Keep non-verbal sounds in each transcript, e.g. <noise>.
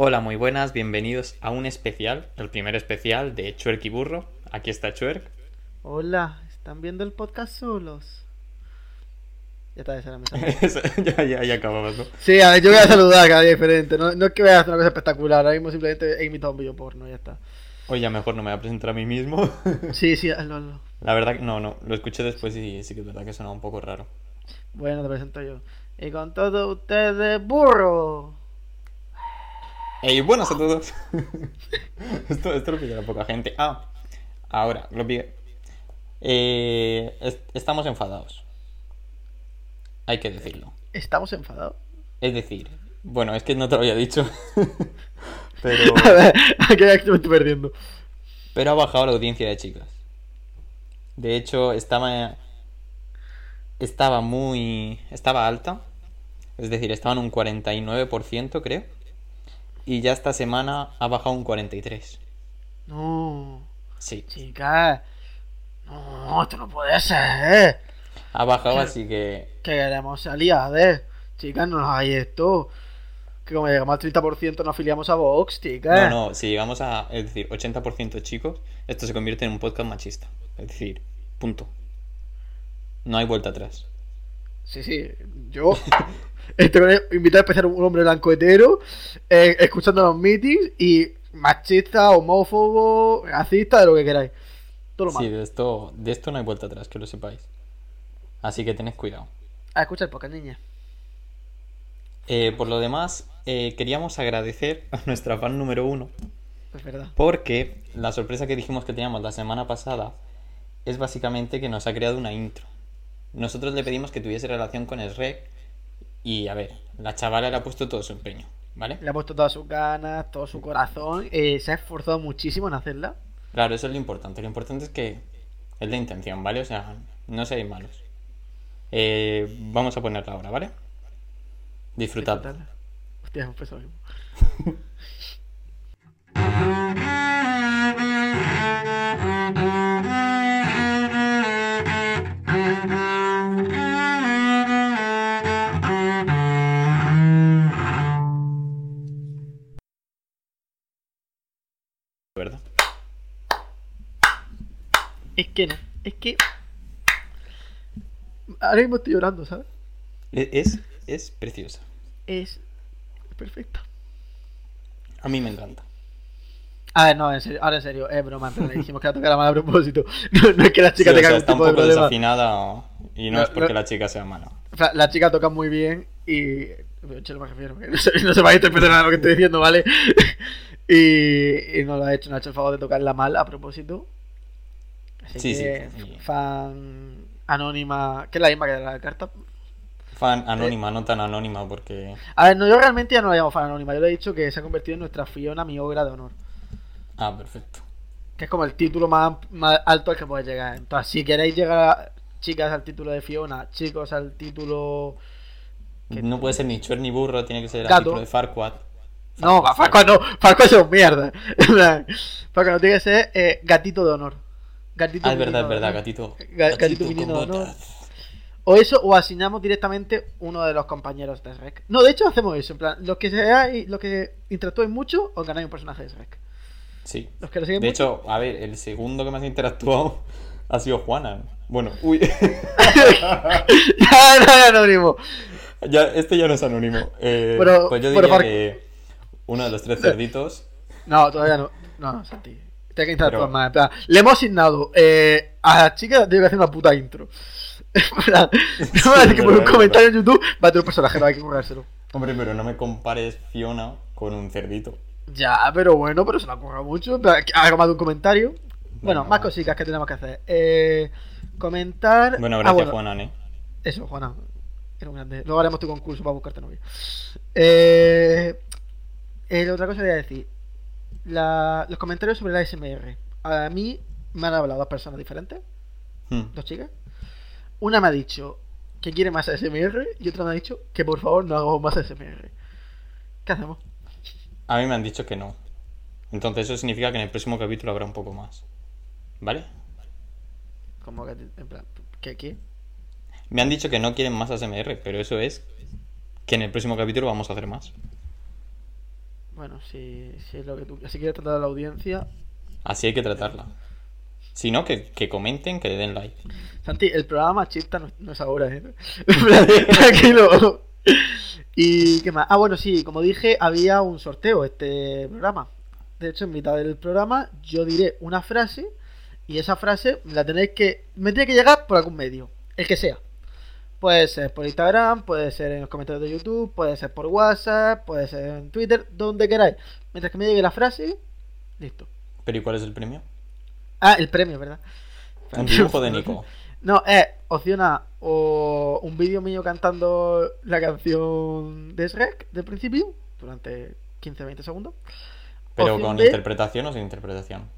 Hola, muy buenas, bienvenidos a un especial, el primer especial de Chuerk y Burro. Aquí está Chuerk. Hola, ¿están viendo el podcast solos? Ya está, esa era mi ya, ya, ya acabamos, ¿no? Sí, a ver, yo voy a saludar cada día diferente. No, no es que hacer una cosa espectacular, ahora mismo simplemente he imitado un vídeo porno, ya está. Hoy ya mejor no me voy a presentar a mí mismo. <laughs> Sí, sí, hazlo, hazlo. La verdad que no, no, lo escuché después y sí que es verdad que sonaba un poco raro. Bueno, te presento yo. Y con todos ustedes, burro. Ey, buenas a todos. <laughs> esto, esto lo pide poca gente. Ah, ahora, lo pide. Eh, es- estamos enfadados. Hay que decirlo. ¿Estamos enfadados? Es decir, bueno, es que no te lo había dicho. <laughs> pero, <laughs> A ver, aquí me estoy perdiendo. pero ha bajado la audiencia de chicas. De hecho, estaba. Estaba muy. Estaba alta. Es decir, estaba en un 49%, creo. Y ya esta semana ha bajado un 43%. No, Sí. chicas. No, esto no puede ser. Ha bajado, así que. Que queremos salir a ver. Chicas, no nos hagáis esto. Que como llegamos al 30% nos afiliamos a Vox, chicas. No, no, si llegamos a. Es decir, 80% chicos, esto se convierte en un podcast machista. Es decir, punto. No hay vuelta atrás. Sí, sí, yo <laughs> él, invitado a empezar un hombre blanco hetero, eh, escuchando los meetings y machista, homófobo, racista, de lo que queráis. Todo lo Sí, malo. de esto, de esto no hay vuelta atrás, que lo sepáis. Así que tened cuidado. A escuchar pocas niña. Eh, por lo demás, eh, queríamos agradecer <laughs> a nuestra fan número uno, Es verdad. porque la sorpresa que dijimos que teníamos la semana pasada es básicamente que nos ha creado una intro. Nosotros le pedimos que tuviese relación con el rec y a ver, la chavala le ha puesto todo su empeño, ¿vale? Le ha puesto todas sus ganas, todo su corazón, eh, se ha esforzado muchísimo en hacerla. Claro, eso es lo importante. Lo importante es que es la intención, ¿vale? O sea, no seáis malos. Eh, vamos a ponerla ahora, ¿vale? Disfrutad. Hostia, hemos <laughs> Es que no, es que. Ahora mismo estoy llorando, ¿sabes? E- Es, es preciosa. Es perfecta. A mí me encanta. A ver, no, en serio, ahora en serio, es broma, pero le dijimos que la tocara mal a propósito. <laughs> No, no es que la Sí, chica o tenga sea, algún está un de poco problema. desafinada y no, No, es porque no. la chica sea mala. O sea, la chica toca muy bien y. Me refiero, no se, no se va a interpretar nada de lo que estoy diciendo, ¿vale? <laughs> y, y no lo ha hecho, no ha hecho el favor de tocarla mal a propósito. Así Sí, sí, que, sí. fan anónima, que es la misma que la carta. Fan anónima, no tan anónima porque... A ver, no, yo realmente ya no la llamo fan anónima, yo le he dicho que se ha convertido en nuestra Fiona, mi obra de honor. Ah, perfecto. Que es como el título más, más alto al que puedes llegar. Entonces, si queréis llegar, chicas, al título de Fiona, chicos, al título. ¿Qué? No puede ser ni chuer ni burro, tiene que ser el título de Farquaad. No, Farquaad no, Farquaad es un mierda. <laughs> Farquaad no tiene que ser eh, gatito de honor. Gatito Ah, es verdad, es verdad, gatito. O eso, o asignamos directamente uno de los compañeros de Shrek. No, de hecho hacemos eso. En plan, los que seáis, los que interactúen mucho, os ganáis un personaje de Shrek. Sí. Los que lo siguen De mucho- hecho, a ver, el segundo que más ha interactuado <laughs> ha sido Juana. Bueno, uy. <laughs> <laughs> ya, no es anónimo. ya, este ya no es anónimo. Eh, Pero- pues yo diría que uno de los tres cerditos. No, todavía no. No, no, Santi. Que más. Le hemos asignado eh, a la chica, tiene que hacer una puta intro. No a decir que por un comentario en YouTube va a tener un personaje, no hay que currárselo. Hombre, pero no me compares Fiona con un cerdito. Ya, pero bueno, pero se la curra mucho. Algo más de un comentario. Bueno, Bueno. más cositas que tenemos que hacer. Eh, comentar. Bueno, Ah, gracias, Juana, ¿eh? Eso, Juana. Era un grande. Luego haremos tu concurso para buscarte novia. Eh, eh, otra cosa que voy a decir. La- los comentarios sobre la SMR. A mí me han hablado dos personas diferentes, Hmm. dos chicas. Una me ha dicho que quiere más SMR y otra me ha dicho que por favor no hagamos más SMR. ¿Qué hacemos? A mí me han dicho que no. Entonces eso significa que en el próximo capítulo habrá un poco más. ¿Vale? Como que, en plan, ¿qué? qué? Me han dicho que no quieren más ASMR, pero eso es que en el próximo capítulo vamos a hacer más. Bueno, si, si es lo que tú. Si quieres tratar a la audiencia. Así hay que tratarla. Si no, que, que comenten, que le den like. Santi, el programa machista no, no es ahora, ¿eh? <laughs> Tranquilo. ¿Y qué más? Ah, bueno, sí, como dije, había un sorteo este programa. De hecho, en mitad del programa yo diré una frase y esa frase la tenéis que... Me tiene que llegar por algún medio, el que sea. Puede ser por Instagram, puede ser en los comentarios de YouTube, puede ser por WhatsApp, puede ser en Twitter, donde queráis. Mientras que me llegue la frase, listo. ¿Pero y cuál es el premio? Ah, el premio, ¿verdad? Un dibujo de Nico. No, es opción A o un vídeo mío cantando la canción de Shrek del principio durante 15-20 segundos. ¿Pero Opción con B, interpretación o sin interpretación?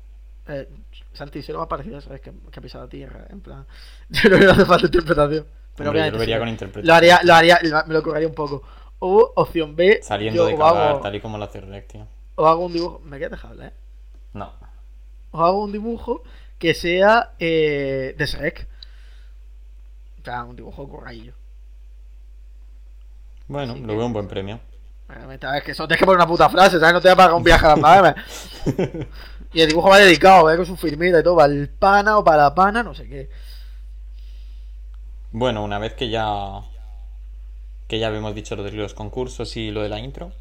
eh, Santi, se lo más parecido a Shrek que, que ha pisado la tierra. En plan, <laughs> yo no le hace falta interpretación. Pero Hombre, yo obviamente lo vería sí. con interpretación. lo haría, lo haría, me lo correría un poco. O opción B, Saliendo yo de cagar, hago, tal y como lo hace tío. o hago un dibujo. Me queda dejable, ¿eh? No. O hago un dibujo que sea eh, de Shrek. O sea, un dibujo corradillo. Bueno, Así lo que- veo un buen premio. Ver, que eso tienes que poner una puta frase, ¿sabes? No te va a pagar un viaje a las Bahamas. <laughs> Y el dibujo va dedicado, ¿eh? Con su firmita y todo, para el pana o para la pana, no sé qué. Bueno, una vez que ya. Que ya habíamos dicho lo de los concursos y lo de la intro.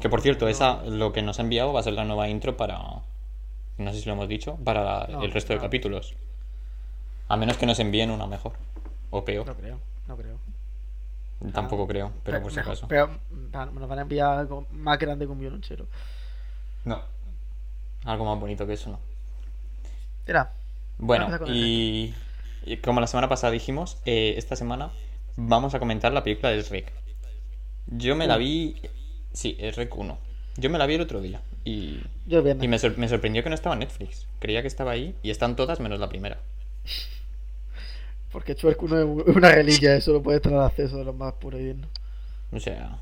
Que por cierto, esa lo que nos ha enviado va a ser la nueva intro para. No sé si lo hemos dicho, para la- No, el resto de capítulos. A menos que nos envíen una mejor. O peor. No creo, no creo. Tampoco creo, pero por si acaso. Pero nos van a enviar algo más grande que un violonchero. No. Algo más bonito que eso, no. Mira, Bueno, y como la semana pasada dijimos, eh, esta semana vamos a comentar la película del Rec. Yo me la vi. Sí, el Rec 1. Yo me la vi el otro día. Y, yo bien. y me, sor- me sorprendió que no estaba en Netflix. Creía que estaba ahí y están todas menos la primera. Porque Chuerco no es una reliquia, eso lo puedes tener acceso de los más puros y dignos. O sea.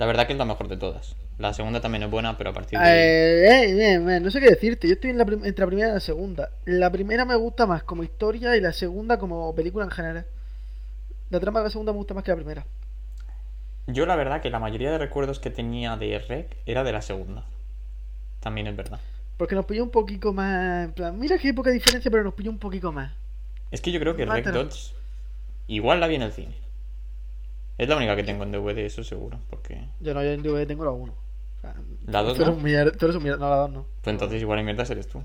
La verdad que es la mejor de todas. La segunda también es buena, pero a partir de. Eh, eh, eh, no sé qué decirte, yo estoy en la prim- entre la primera y la segunda. La primera me gusta más como historia y la segunda como película en general. La trama de la segunda me gusta más que la primera. Yo la verdad que la mayoría de recuerdos que tenía de Rec era de la segunda. También es verdad. Porque nos pilló un poquito más. En plan, mira qué poca diferencia, pero nos pilló un poquito más. Es que yo creo que Rec. 2 igual la vi en el cine. Es la única que tengo en DVD, eso seguro. Porque. Yo no, yo en DVD tengo la 1. O sea, La dos tú eres no. un mier- tú eres un mier- No, la 2 no. Pues entonces igual en mierda eres tú.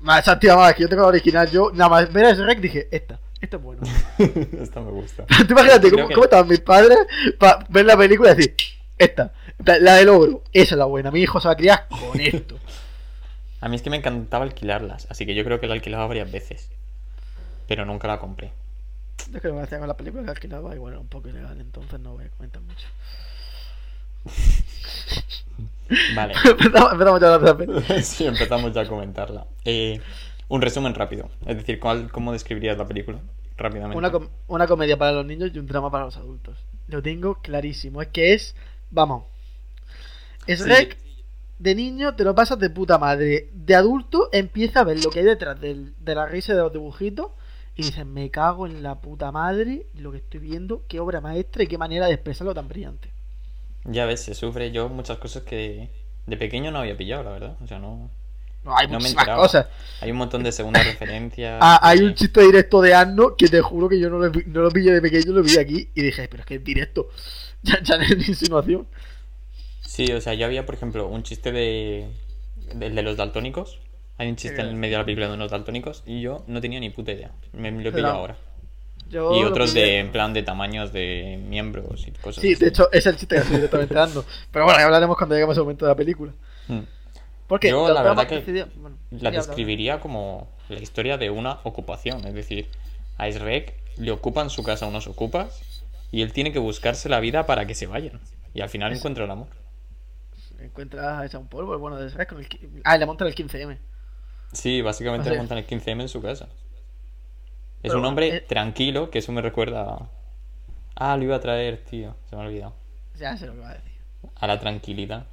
Más activa más, que yo tengo la original. Yo nada más ver ese rec dije, esta, esta es buena. <laughs> Esta me gusta. <laughs> Tú imagínate cómo, que- cómo estaban mis padres para ver la película y decir, esta, la del ogro, esa es la buena. Mi hijo se va a criar con esto. A mí es que me encantaba alquilarlas, así que yo creo que la alquilaba varias veces. Pero nunca la compré. Es que me hacía con la película que alquilaba y bueno, un poco ilegal, entonces no voy a comentar mucho. <laughs> Vale. <laughs> empezamos, empezamos ya la <laughs> sí, empezamos ya a comentarla. Eh, un resumen rápido. Es decir, ¿cuál, ¿cómo describirías la película? Rápidamente. Una, com- una comedia para los niños y un drama para los adultos. Lo tengo clarísimo. Es que es. Vamos. Es Sí. rec. De niño te lo pasas de puta madre. De adulto empieza a ver lo que hay detrás del- de la risa de los dibujitos. Y dices, me cago en la puta madre lo que estoy viendo. Qué obra maestra y qué manera de expresarlo tan brillante. Ya ves, se sufre yo muchas cosas que de pequeño no había pillado, la verdad. O sea, no. No, hay No me muchísimas enteraba. cosas. Hay un montón de segundas referencias. Ah, hay un chiste directo de Arno que te juro que yo no lo, no lo pillé de pequeño, lo vi aquí y dije, pero es que es directo. <laughs> Ya, ya no es insinuación. Sí, o sea, yo había, por ejemplo, un chiste de. del de los daltónicos. Hay un chiste en el medio de la película de unos daltónicos y yo no tenía ni puta idea. Me lo he pillado Pero- ahora. Yo Y otros de, en plan, de tamaños de miembros y cosas Sí, así. de hecho, es el chiste que estoy directamente dando. Pero bueno, ya hablaremos cuando lleguemos al momento de la película. Mm. Porque Yo, la verdad que bueno, La describiría como la historia de una ocupación. Es decir, a Shrek le ocupan su casa unos ocupas y él tiene que buscarse la vida para que se vayan. Y al final encuentra el amor. habla. Encuentras hecha un polvo, el bueno de Shrek con el... Ah, y le montan el 15M. Sí, básicamente O sea- montan el 15M en su casa. Es un hombre eh- tranquilo, que eso me recuerda a... Ah, lo iba a traer, tío. Se me ha olvidado. Ya sé lo que va a decir. A la tranquilidad.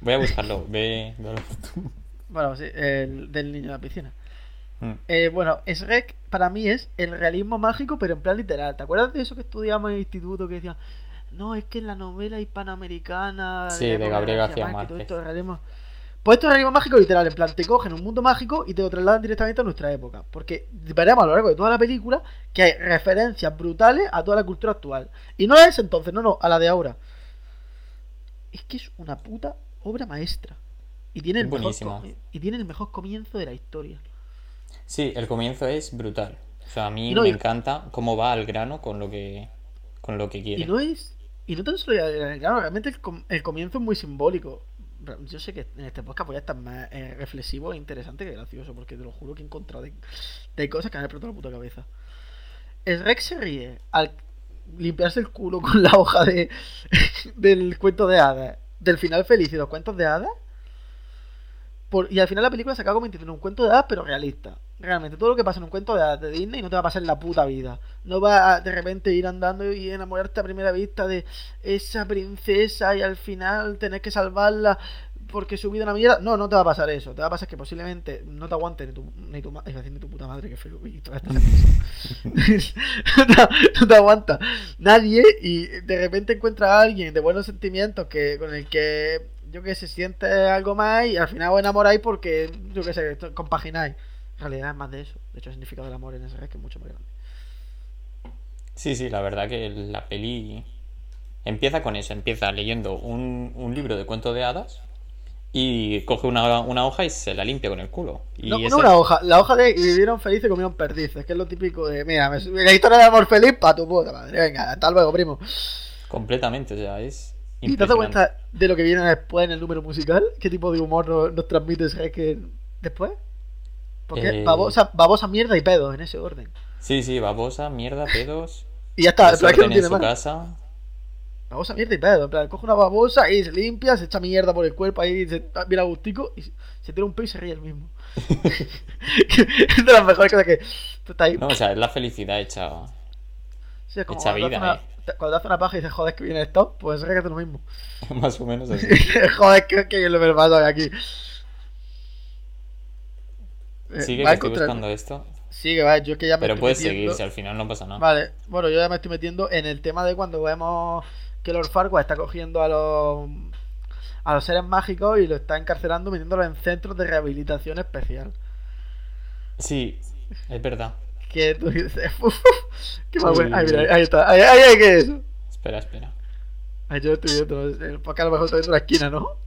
Voy a buscarlo. Ve, ve tú. Bueno, sí, el del niño en la piscina. Mm. Eh, bueno, Shrek para mí es el realismo mágico, pero en plan literal. ¿Te acuerdas de eso que estudiamos en el instituto que decían, no, es que en la novela hispanoamericana Sí, de Gabriel García que todo Márquez. esto es realismo. Pues esto es realismo mágico literal, en plan, te cogen un mundo mágico y te lo trasladan directamente a nuestra época. Porque veremos a lo largo de toda la película que hay referencias brutales a toda la cultura actual. Y no a ese entonces, no, no, a la de ahora. Es que es una puta obra maestra. Y tiene el, Es mejor, buenísimo. co- y tiene el mejor comienzo de la historia. Sí, el comienzo es brutal. O sea, a mí no, me encanta cómo va al grano con lo que, con lo que quiere. Y no es. Y no tan solo. Claro, realmente el, com- el comienzo es muy simbólico. Yo sé que en este podcast voy a estar más eh, reflexivo e interesante que gracioso, porque te lo juro que he encontrado de, cosas que me han explotado la puta cabeza. El Rex se ríe al limpiarse el culo con la hoja de <laughs> del cuento de hadas, del final feliz y los cuentos de hadas. Y al final la película se acaba convirtiendo en un cuento de hadas, pero realista. Realmente, todo lo que pasa en un cuento de hadas de Disney no te va a pasar en la puta vida. No va a de repente ir andando y enamorarte a primera vista de esa princesa y al final tener que salvarla porque su vida una mierda. No, no te va a pasar eso. Te va a pasar que posiblemente no te aguante ni tu, ni tu, ni tu puta madre, que feo. cosas. <laughs> no, no te aguanta nadie y de repente encuentra a alguien de buenos sentimientos que con el que yo que sé siente algo más y al final os enamoráis porque yo que sé compagináis. En realidad es más de eso. De hecho, el significado del amor en ese es que es mucho más grande. Sí, sí, la verdad que la peli empieza con eso. Empieza leyendo un, un libro de cuento de hadas y coge una, una hoja y se la limpia con el culo. Y No, no esa- una hoja, la hoja de y vivieron felices y comieron perdices, que es lo típico de, mira, me, la historia de amor feliz para tu puta madre, venga, hasta luego, primo. Completamente, o sea, es ¿Y te das cuenta de lo que viene después en el número musical? ¿Qué tipo de humor nos, nos transmite ese que después? Porque Eh. babosa, babosa, mierda y pedo, en ese orden. Sí, sí, babosa, mierda, pedos. <laughs> Y ya está, plan, es que no tiene su más. casa. Babosa, mierda y pedo, en plan, coge una babosa y se limpia, se echa mierda por el cuerpo ahí, se mira gustico y se, se tira un pedo y se ríe el mismo. <laughs> <laughs> es de las mejores cosas que tú estás ahí. No, o sea, es la felicidad hecha. Sí, es como Hecha vida, te- cuando te hace una paja y dices, joder, que viene esto, pues ríete lo mismo. <laughs> Más o menos así. <laughs> joder, que, que lo me pasa aquí. Eh, Sigue que estoy buscando esto. Sigue, vale, yo es que ya me Pero estoy puedes metiendo- seguir si al final no pasa nada. Vale, bueno, yo ya me estoy metiendo en el tema de cuando vemos que Lord Farquaad está cogiendo a los a los seres mágicos y lo está encarcelando metiéndolos en centros de rehabilitación especial. Sí, es verdad. Que <laughs> tú dices, "Uf, qué más bueno. Ay, mira, ahí está. Ahí, ahí, ahí, ¿qué es eso? Espera, espera. Ay, yo estoy viendo, podcast a lo mejor estoy viendo la esquina, ¿no?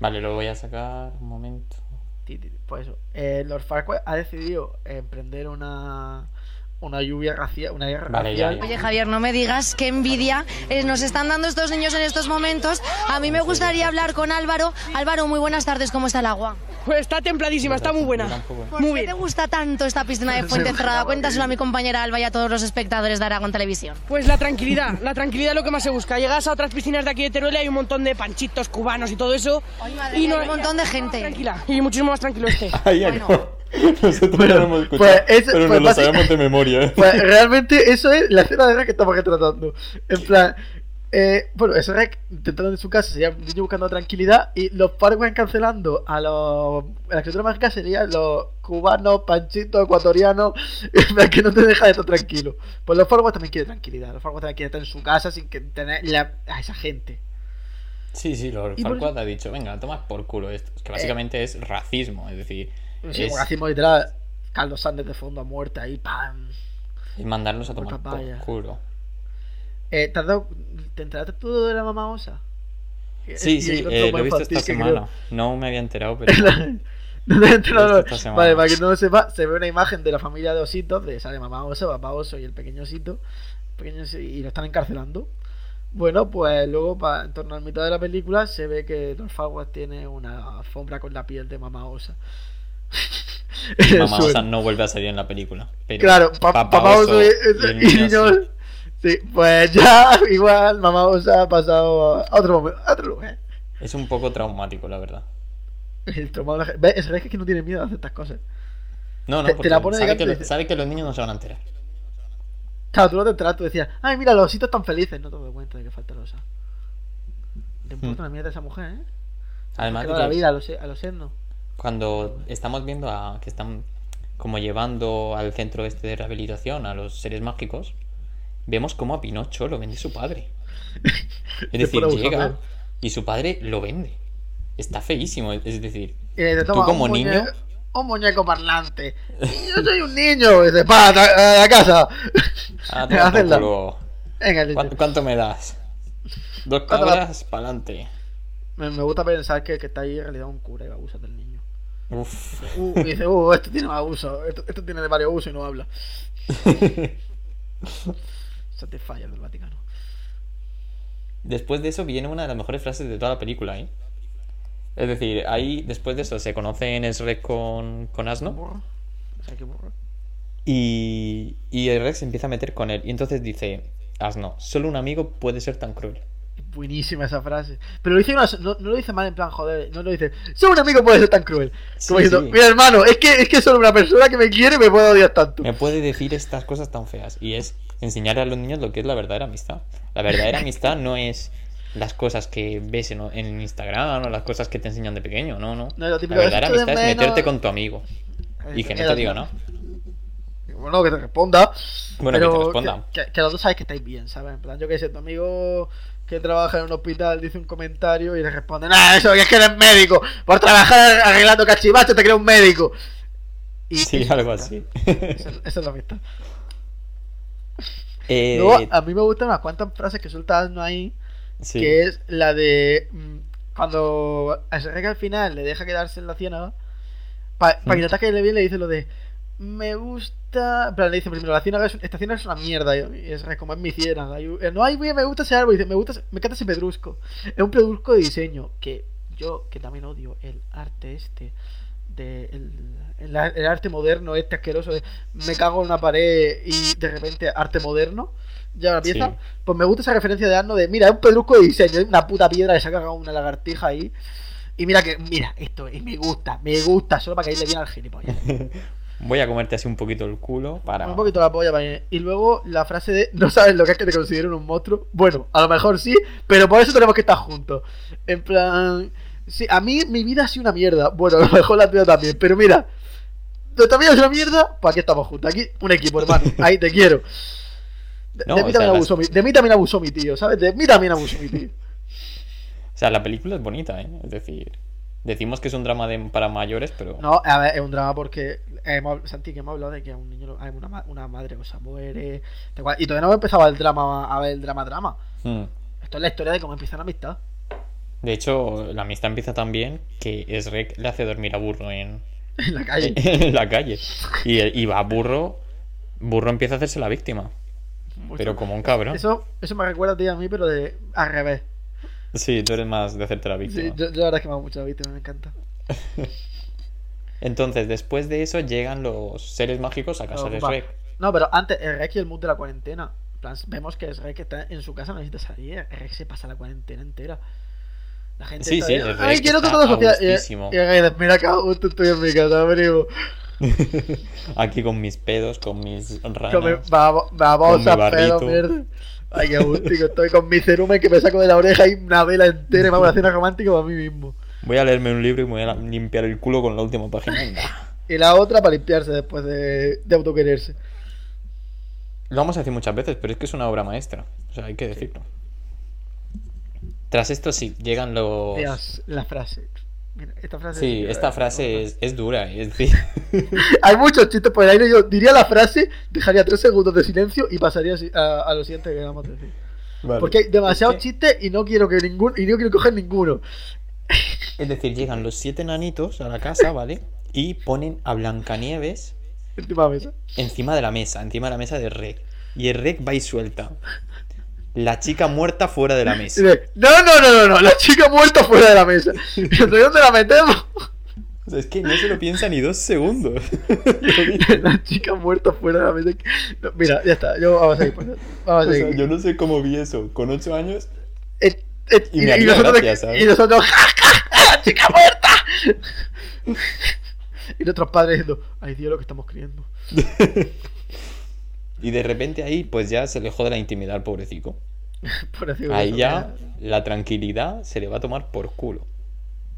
Vale, lo voy a sacar un momento. Pues eso, eh, Lord Farquaad ha decidido emprender una una lluvia racial, una guerra Vale, ya, racial. ya. Oye Javier, no me digas qué envidia eh, nos están dando estos niños en estos momentos. A mí me gustaría hablar con Álvaro. Álvaro, muy buenas tardes, ¿cómo está el agua? Pues está templadísima, está muy buena. ¿Por Muy qué bien. te gusta tanto esta piscina de fuente cerrada? Cuéntaselo a mi compañera Alba y a todos los espectadores de Aragón Televisión. Pues la tranquilidad, la tranquilidad es lo que más se busca. Llegas a otras piscinas de aquí de Teruel y hay un montón de panchitos cubanos y todo eso. madre y mía, hay un montón de gente. Tranquila, y muchísimo más tranquilo este. <laughs> Ahí Bueno. <laughs> Nosotros no lo hemos escuchado, pues pero pues nos lo sabemos de memoria. <laughs> ¿eh? Pues realmente eso es la escena de Rek que estamos retratando. En plan, eh, bueno, eso Rek intentando en su casa sería un niño buscando tranquilidad y los Farquaad cancelando a los. A la criatura mágica serían los cubanos, panchitos, ecuatorianos, <laughs> que no te deja de estar tranquilo. Pues los Farquaad también quieren tranquilidad. Los Farquaad también quieren estar en su casa sin que tener la- a esa gente. Sí, sí, Lord Y por Farquaad ha dicho, venga, toma por culo esto. Es que básicamente es racismo, es decir, Sí, es, hacemos literal, Carlos Sández de fondo a muerte ahí, ¡pam! es mandarnos a tomar por culo. Eh, ¿te, has dado- ¿Te enteraste tú de la mamá osa? Sí, Y sí, eh, lo he visto esta creo. semana. No me había enterado, <laughs> pero... No te enterado, he semana. Vale, para que no lo sepa, se ve una imagen de la familia de ositos, de sale mamá oso, papá oso y el pequeño osito, pequeño y lo están encarcelando. Bueno, pues luego, pa- en torno a la mitad de la película, se ve que Farquaad tiene una alfombra con la piel de mamá osa. Mamá. Osa no vuelve a salir en la película. Pero Claro, pa- Papá papá oso Oso y, y el y niño niño- sí. Pues ya <laughs> igual mamá osa ha pasado a otro momento, a otro lugar. Es un poco traumático, la verdad. El traumado de la gente. ¿Ves? Es que no tiene miedo a hacer estas cosas. No, no, Te- te porque la pone de sabe, que lo- sabe que los niños no se van a enterar. Claro, tú no te enteras, tú decías, ay, mira, los ositos están felices. No te das cuenta de que falta la osa. Te importa Hmm. la mierda de esa mujer, ¿eh? Además Que de la que vida a los, a los etnos. Cuando estamos viendo a que están como llevando al centro este de rehabilitación a los seres mágicos, vemos cómo a Pinocho lo vende su padre. Es <laughs> decir, llega y su padre lo vende. Está feísimo, es decir, dice, Tú "Toma, como un niño- muñe- Un muñeco parlante. Yo soy un niño. Dice, pa, a la casa. ah. <laughs> Venga. ¿Cuánto, cuánto me das? Dos ¿Cuánto la- cabras para adelante. Me, me gusta pensar que que está ahí en realidad un cura y va a abusar del niño. Uf. Uh, y dice, uh, esto tiene más uso. Esto, esto tiene de varios usos y no habla. <laughs> Satisfyer del Vaticano. Después de eso viene una de las mejores frases de toda la película, ¿eh? Es decir, ahí después de eso se conocen Shrek con, con Asno y, y Shrek se empieza a meter con él. Y entonces dice, Asno, solo un amigo puede ser tan cruel. Buenísima esa frase. Pero lo dice una- no, no lo dice mal en plan, joder, no lo dice. Solo un amigo puede ser tan cruel. Como Sí, diciendo, sí. mira hermano, es que, es que solo una persona que me quiere me puede odiar tanto. Me puede decir estas cosas tan feas. Y es enseñar a los niños lo que es la verdadera amistad. La verdadera amistad no es las cosas que ves en, en Instagram o las cosas que te enseñan de pequeño. No, no. No, la verdadera "Esto de amistad es menos". meterte con tu amigo. Y que no te diga nada. Bueno, que te responda. Bueno, que te responda. Que, que los dos sabes que estáis bien, ¿sabes? En plan, yo que sé, tu amigo que trabaja en un hospital dice un comentario y le responde, nah, eso que es que eres médico. Por trabajar arreglando cachivaches te creo un médico. Y Sí, algo así. Esa, esa es la amistad. Eh, Luego, a mí me gustan unas cuantas frases que suelta Asno ahí, sí. que es la de mm, cuando a Shrek al final le deja quedarse en la ciénaga, para Mm. que le ataque bien le dice lo de me gusta, en plan, le dice primero la ciénaga es, esta ciénaga es una mierda y es como es mi ciénaga, y, eh, no hay me gusta ese árbol, y dice me gusta, me encanta ese pedrusco, es un pedrusco de diseño que yo que también odio el arte este de el, el el arte moderno este asqueroso de me cago en una pared y de repente arte moderno ya la pieza. Sí. pues me gusta esa referencia de Arno de mira es un pedrusco de diseño es una puta piedra que se ha cagado una lagartija ahí y mira que mira esto y me gusta me gusta solo para caerle bien al gilipollas <laughs> Voy a comerte así un poquito el culo para. un poquito la polla para ir. y luego la frase de no sabes lo que es que te consideren un monstruo bueno a lo mejor sí pero por eso tenemos que estar juntos en plan sí a mí mi vida ha sido una mierda bueno a lo mejor la tuya también pero mira nuestra vida es una mierda pues aquí estamos juntos aquí un equipo hermano ahí te quiero de, No, de o mí sea, también las- abusó mi, de mí también abusó mi tío ¿sabes? de mí también abusó mi tío <laughs> O sea, la película es bonita, ¿eh? Es decir, decimos que es un drama de, para mayores, pero. No, a ver, es un drama porque hemos, Santi, que hemos hablado de que a un niño, hay una, una madre que se muere, y todavía no hemos empezado el drama, a ver el drama drama. Hmm. Esto es la historia de cómo empieza la amistad. De hecho, la amistad empieza tan bien que Shrek le hace dormir a Burro en, <laughs> En la calle. <laughs> en la calle. Y, y va Burro. Burro empieza a hacerse la víctima. Pero como un cabrón. Eso, eso me recuerda a ti y a mí, pero de al revés. Sí, tú eres más de hacerte la víctima. Sí, yo, yo la verdad es que me hago mucho la víctima, me encanta. <laughs> Entonces, después de eso, llegan los seres mágicos a casa de Va. Shrek. No, pero antes, el Rek y el mood de la cuarentena. En plan, vemos que Shrek está en su casa, no necesita salir. El Rek se pasa la cuarentena entera. La gente Sí, está sí, ahí, el Ay, Rek quiero está todo social. Y, y el Rek mira que gusto estoy en mi casa, primo. <laughs> Aquí con mis pedos, con mis ranas. vamos, Con vamos mi a pedo, barrito. mierda. Ay, qué gustico, estoy con mi cerumen que me saco de la oreja y una vela entera y me hago una cena romántica para mí mismo. Voy a leerme un libro y me voy a limpiar el culo con la última página. Y la otra para limpiarse después de, de autoquererse. Lo vamos a decir muchas veces, pero es que es una obra maestra. O sea, hay que decirlo. Tras esto sí, llegan los... Dios, la frase. Mira, esta frase. Sí, esta frase es, es dura, es. <laughs> Hay muchos chistes por el aire. Yo diría la frase, dejaría tres segundos de silencio y pasaría a, a lo siguiente que vamos a decir. Vale. Porque hay demasiados Es que- chistes y no quiero que ningún y no quiero coger ninguno. Es decir, llegan los siete nanitos a la casa, ¿vale? Y ponen a Blancanieves Encima de la mesa. encima de la mesa, encima de la mesa de Rek. Y el Rek va y suelta. La chica muerta fuera de la mesa. no, no, no, no, no, la chica muerta fuera de la mesa. <laughs> ¿Y ¿De dónde la metemos? O sea, es que no se lo piensa ni dos segundos. <laughs> la chica muerta fuera de la mesa. No, mira, ya está. Yo vamos a seguir. pues, Vamos a O seguir. sea, yo no sé cómo vi eso. Con ocho años. Eh, eh, Y y, me y nosotros, gracia, ¿sabes? y nosotros, ¡ja, ja, ja, la chica muerta! <laughs> y nuestros padres diciendo, ay Dios, lo que estamos criando. Y de repente ahí, pues ya se le jode la intimidad al pobrecito. <laughs> Pobrecito, Ahí ya la tranquilidad se le va a tomar por culo.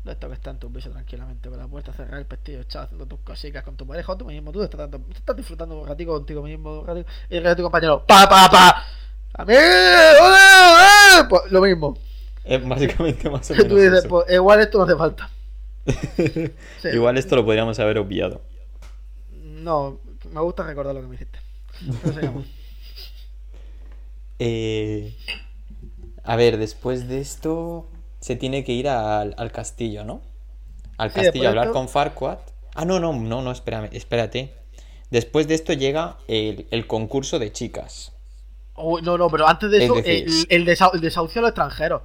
No, Esto que está en tu piso tranquilamente con la puerta cerrada, el pestillo echado, haciendo tus cositas con tu pareja o tú mismo. Tú estás, tanto- estás disfrutando un ratico contigo mismo. Un ratico, y el tu compañero, pa, pa, pa. A mí, ¡ole, ole! Pues lo mismo. Es básicamente más o <laughs> Que menos tú dices, eso. pues igual esto no hace falta. <laughs> Sí. Igual esto lo podríamos haber obviado. No, me gusta recordar lo que me hiciste. Eh, a ver, después de esto se tiene que ir al, al castillo, ¿no? Al Sí, castillo a hablar esto- con Farquaad. Ah, no, no, no, no, espérame, espérate. Después de esto llega el, el concurso de chicas. No, no, pero antes de Es eso, decir- el, el, desa- el desahucio a los extranjeros.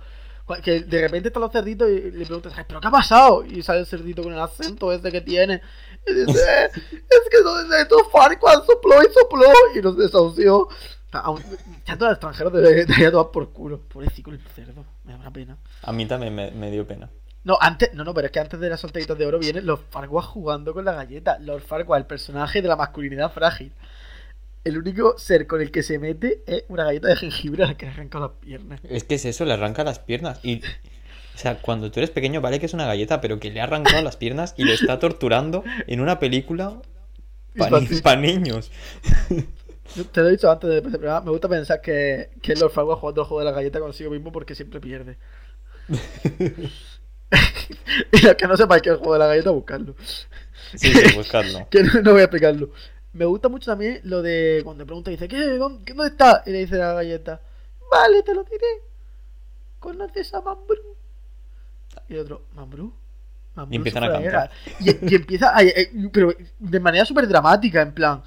Que de repente están los cerditos y le preguntas, "Ay, ¿pero qué ha pasado? Y sale el cerdito con el acento ese que tiene. Y dice, "Eh, es que no es esto, Farquaad sopló y sopló y nos desahució. Ya todos los extranjeros deberían debería tomar por culo. Pobrecito el cerdo, me da una pena. A mí también me, me dio pena. No, antes, no, no, pero es que antes de las solteritas de oro vienen los Farquaad jugando con la galleta. Lord Farquaad, el personaje de la masculinidad frágil. El único ser con el que se mete es una galleta de jengibre a la que le arranca las piernas. Es que es eso, le arranca las piernas. Y, o sea, cuando tú eres pequeño, vale que es una galleta, pero que le ha arrancado las piernas y lo está torturando en una película para niños. Te lo he dicho antes de el programa, me gusta pensar que, que Lord Farquaad jugando el juego de la galleta consigo mismo porque siempre pierde. <laughs> y los que no sepáis que es el juego de la galleta, buscarlo. Sí, sí, buscarlo. <laughs> Que no, no voy a explicarlo. Me gusta mucho también lo de cuando le pregunta, dice, ¿qué? ¿Dónde, qué- dónde está? Y le dice la galleta, vale, te lo diré. ¿Conoces a Mambrú? Y el otro, ¿Mambrú? Mambrú Y empiezan a cantar. guerra". Y, y empieza, a- eh, pero de manera súper dramática, en plan.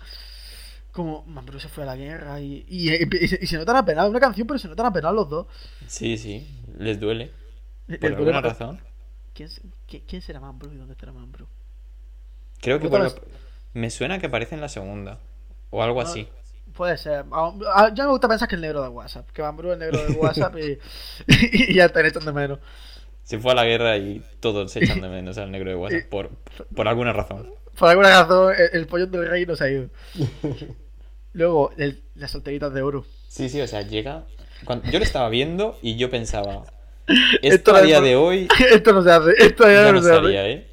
Como, Mambrú se fue a la guerra y, y, y se, y se notan apenados. Una canción, pero se notan apenados los dos. Sí, sí, les duele. El Por alguna problema- razón. ¿Quién, se- quién- quién será Mambrú y dónde estará Mambrú? Creo que vuelve- me suena que aparece en la segunda. O algo No, así. Puede ser. Ah, ah, Ya me gusta pensar que el negro de WhatsApp. Que Mambrú es el negro de WhatsApp y, <laughs> ya están echando de menos. Se fue a la guerra y todos se echan de <laughs> menos al negro de WhatsApp. Por, por alguna razón. Por alguna razón, el, el pollón del rey no se ha ido. <laughs> Luego, el- las solteritas de oro. Sí, sí, o sea, llega. cuando- yo lo estaba viendo y yo pensaba. <laughs> Esto Esto a día de hoy Esto no se hace. Esto ya, no, no se hace. ¿eh?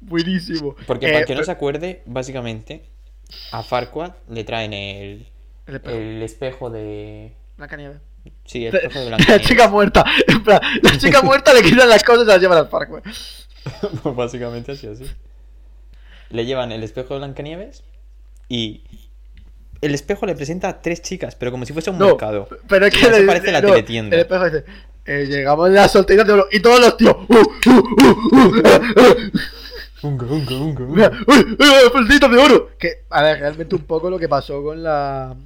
Buenísimo. Porque Eh, para que no se acuerde, básicamente, a Farquaad le traen el, El espejo. el espejo de. Blancanieves. Sí, el espejo de La <laughs> chica muerta. En plan, la chica <laughs> muerta le quitan las cosas y las llevan al parque. <laughs> Pues básicamente así, así. Le llevan el espejo de Blancanieves y el espejo le presenta a tres chicas, pero como si fuese un No, mercado. pero es que le- parece la no, teletienda. El espejo dice: eh, Llegamos a las solteritas de oro y todos los tíos. ¡Uh, uh, uh, uh, eh, eh, Unga, unga, unga, unga. ¡Uy! ¡Uy! ¡Solteritas de oro! Que, a ver, realmente un poco lo que pasó con la.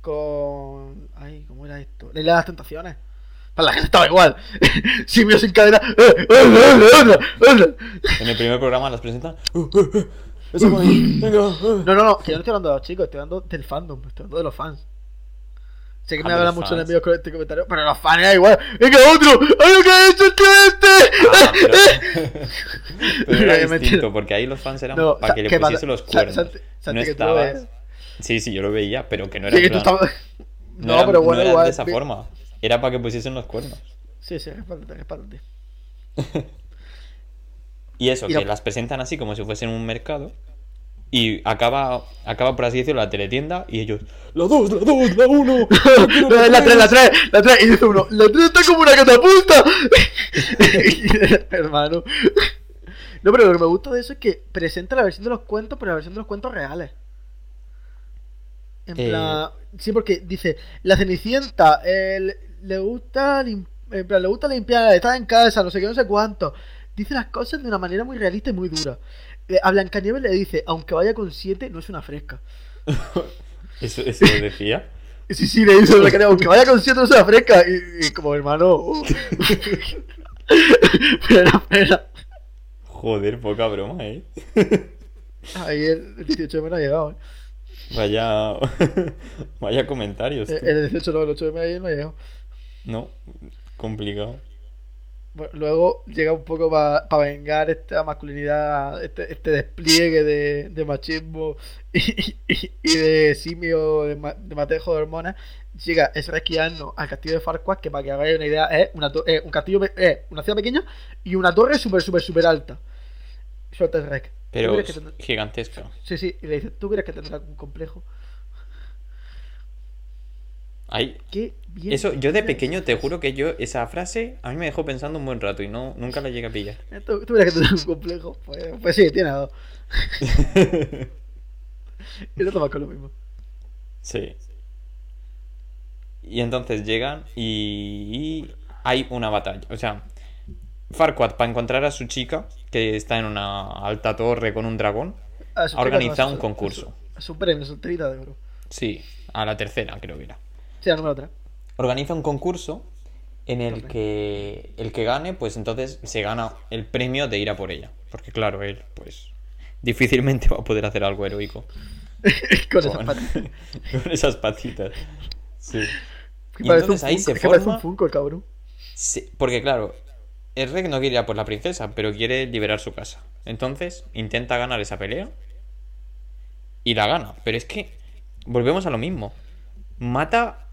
Con. Ay, ¿cómo era esto? La isla de las tentaciones. Para la gente estaba igual. <laughs> Simio sin cadena. ¡Eh, eh, eh, eh, eh! En el primer programa las presentan. Venga, uh. No, no, no, que yo no estoy hablando de los chicos, estoy hablando del fandom, estoy hablando de los fans. Sé que Ah, me hablan mucho enemigos con este comentario, pero los fans era igual. ¡Venga, otro! ¡Ay, lo que ha hecho este! <laughs> Pero, era <laughs> distinto, porque ahí los fans eran para que le ¿qué pasa? pusiese los cuernos. No estabas. Sí, sí, yo lo veía, pero que no era, No No, era- pero no bueno, era igual. de esa forma. Era para que pusiesen los cuernos. Sí, sí, respáldate, respáldate. <laughs> Y eso, Y que la- las presentan así como si fuesen un mercado. Y acaba, acaba por así decirlo, la teletienda. Y ellos, la 2, la 2, la 1. No, es la 3, la 3, la 3, y dice uno, la 3 está como una catapulta. <laughs> Hermano. No, pero lo que me gusta de eso es que presenta la versión de los cuentos, pero la versión de los cuentos reales. En Eh. plan, sí, porque dice, la Cenicienta le, gusta lim- en plan, le gusta limpiar, está en casa, no sé qué, no sé cuánto. Dice las cosas de una manera muy realista y muy dura. Eh, a Blancanieves le dice, aunque vaya con 7, no es una fresca. <laughs> Eso, eso lo decía. <laughs> Sí, sí, le dice a Blancanieves, aunque vaya con 7, no es una fresca. Y, y como hermano... uh. <laughs> pero, pero, Joder, poca broma, eh. ahí el, el 18 de no ha llegado. ¿eh? Vaya. <laughs> Vaya comentarios. El, tú. el 18 no, el 8 de ayer no llegado. No, complicado. Bueno, luego llega un poco para vengar esta masculinidad, este, este despliegue de, de machismo y, y- y de simio, de, ma- de matejo de hormonas. Llega Esrequiano al castillo de Farquaad, que para que hagáis una idea es una eh, un castillo, eh, una ciudad pequeña y una torre súper, súper, súper alta. Suelta Esrek. ¿Tú Pero crees tendrá- gigantesca. Sí, sí, y le dice, ¿tú crees que tendrá algún complejo? Ahí. Qué bien. Eso, yo de pequeño te juro que yo, esa frase, a mí me dejó pensando un buen rato y no, nunca la llegué a pillar. Eh, Tú, tú verás que tienes un complejo. Pues, pues sí, tiene dos. <laughs> <laughs> Y no tomas con lo mismo. Sí. Y entonces llegan y, y hay una batalla. O sea, Farquaad, para encontrar a su chica, que está en una alta torre con un dragón, A ha organizado chica, un a concurso. A su, a su premio, su tirita de oro. Sí, a la tercera creo que era. Sí, la número 3. Organiza un concurso en el que el que gane, pues entonces se gana el premio de ir a por ella. Porque claro, él, pues, difícilmente va a poder hacer algo heroico. <laughs> con esas patas. <laughs> con esas patitas. Sí. Y entonces un ahí Funko- se un forma. Funko, el cabrón. Sí, porque claro, el rey no quiere ir a por la princesa, pero quiere liberar su casa. Entonces intenta ganar esa pelea y la gana. Pero es que volvemos a lo mismo. Mata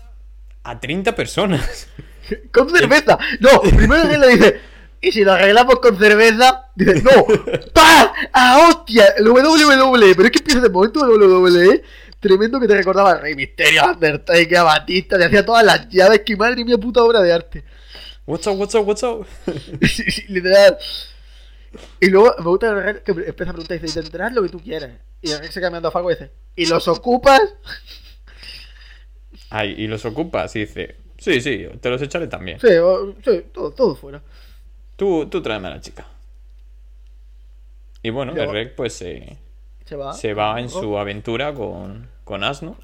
a 30 personas. <laughs> ¡Con cerveza! No, primero que le dice. Y si lo arreglamos con cerveza, dice, no, <laughs> ¡pa! ¡A hostia! El WWE, pero es que empieza de momento el WWE, tremendo que te recordaba Rey Misterio, Undertaker, Batista, te hacía todas las llaves, que madre mía, puta obra de arte. What's up, what's up, what's up? <laughs> <laughs> Literal. Y luego me gusta el Rey que empieza a preguntar, dice, tendrás lo que tú quieres. Y el Rey se cambiando a Fargo y dice, ¿y los ocupas? Ay, y los ocupas y dice, sí, sí, te los echaré también. Sí, o- sí, todo, todo fuera. Tú, tú tráeme a la chica. Y bueno, el rey pues se, Se va. se va en su aventura con, con Asno.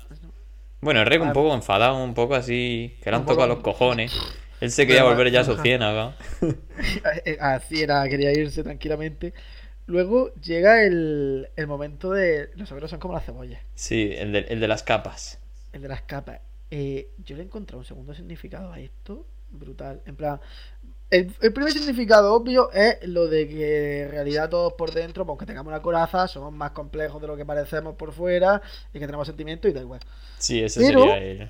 Bueno, el rey un Ah. poco enfadado, un poco así, que le han tocado los cojones. Él se quería volver ya a su ciénaga. Así <laughs> era, quería irse tranquilamente. Luego llega el, el momento de. Los ogros son como las cebollas, Sí, el de, el de las capas. el de las capas. Eh, yo le he encontrado un segundo significado a esto, brutal. En plan, el, el primer significado obvio es lo de que en realidad todos por dentro, aunque tengamos una coraza, somos más complejos de lo que parecemos por fuera y que tenemos sentimientos y da igual. Sí, ese Pero- sería el...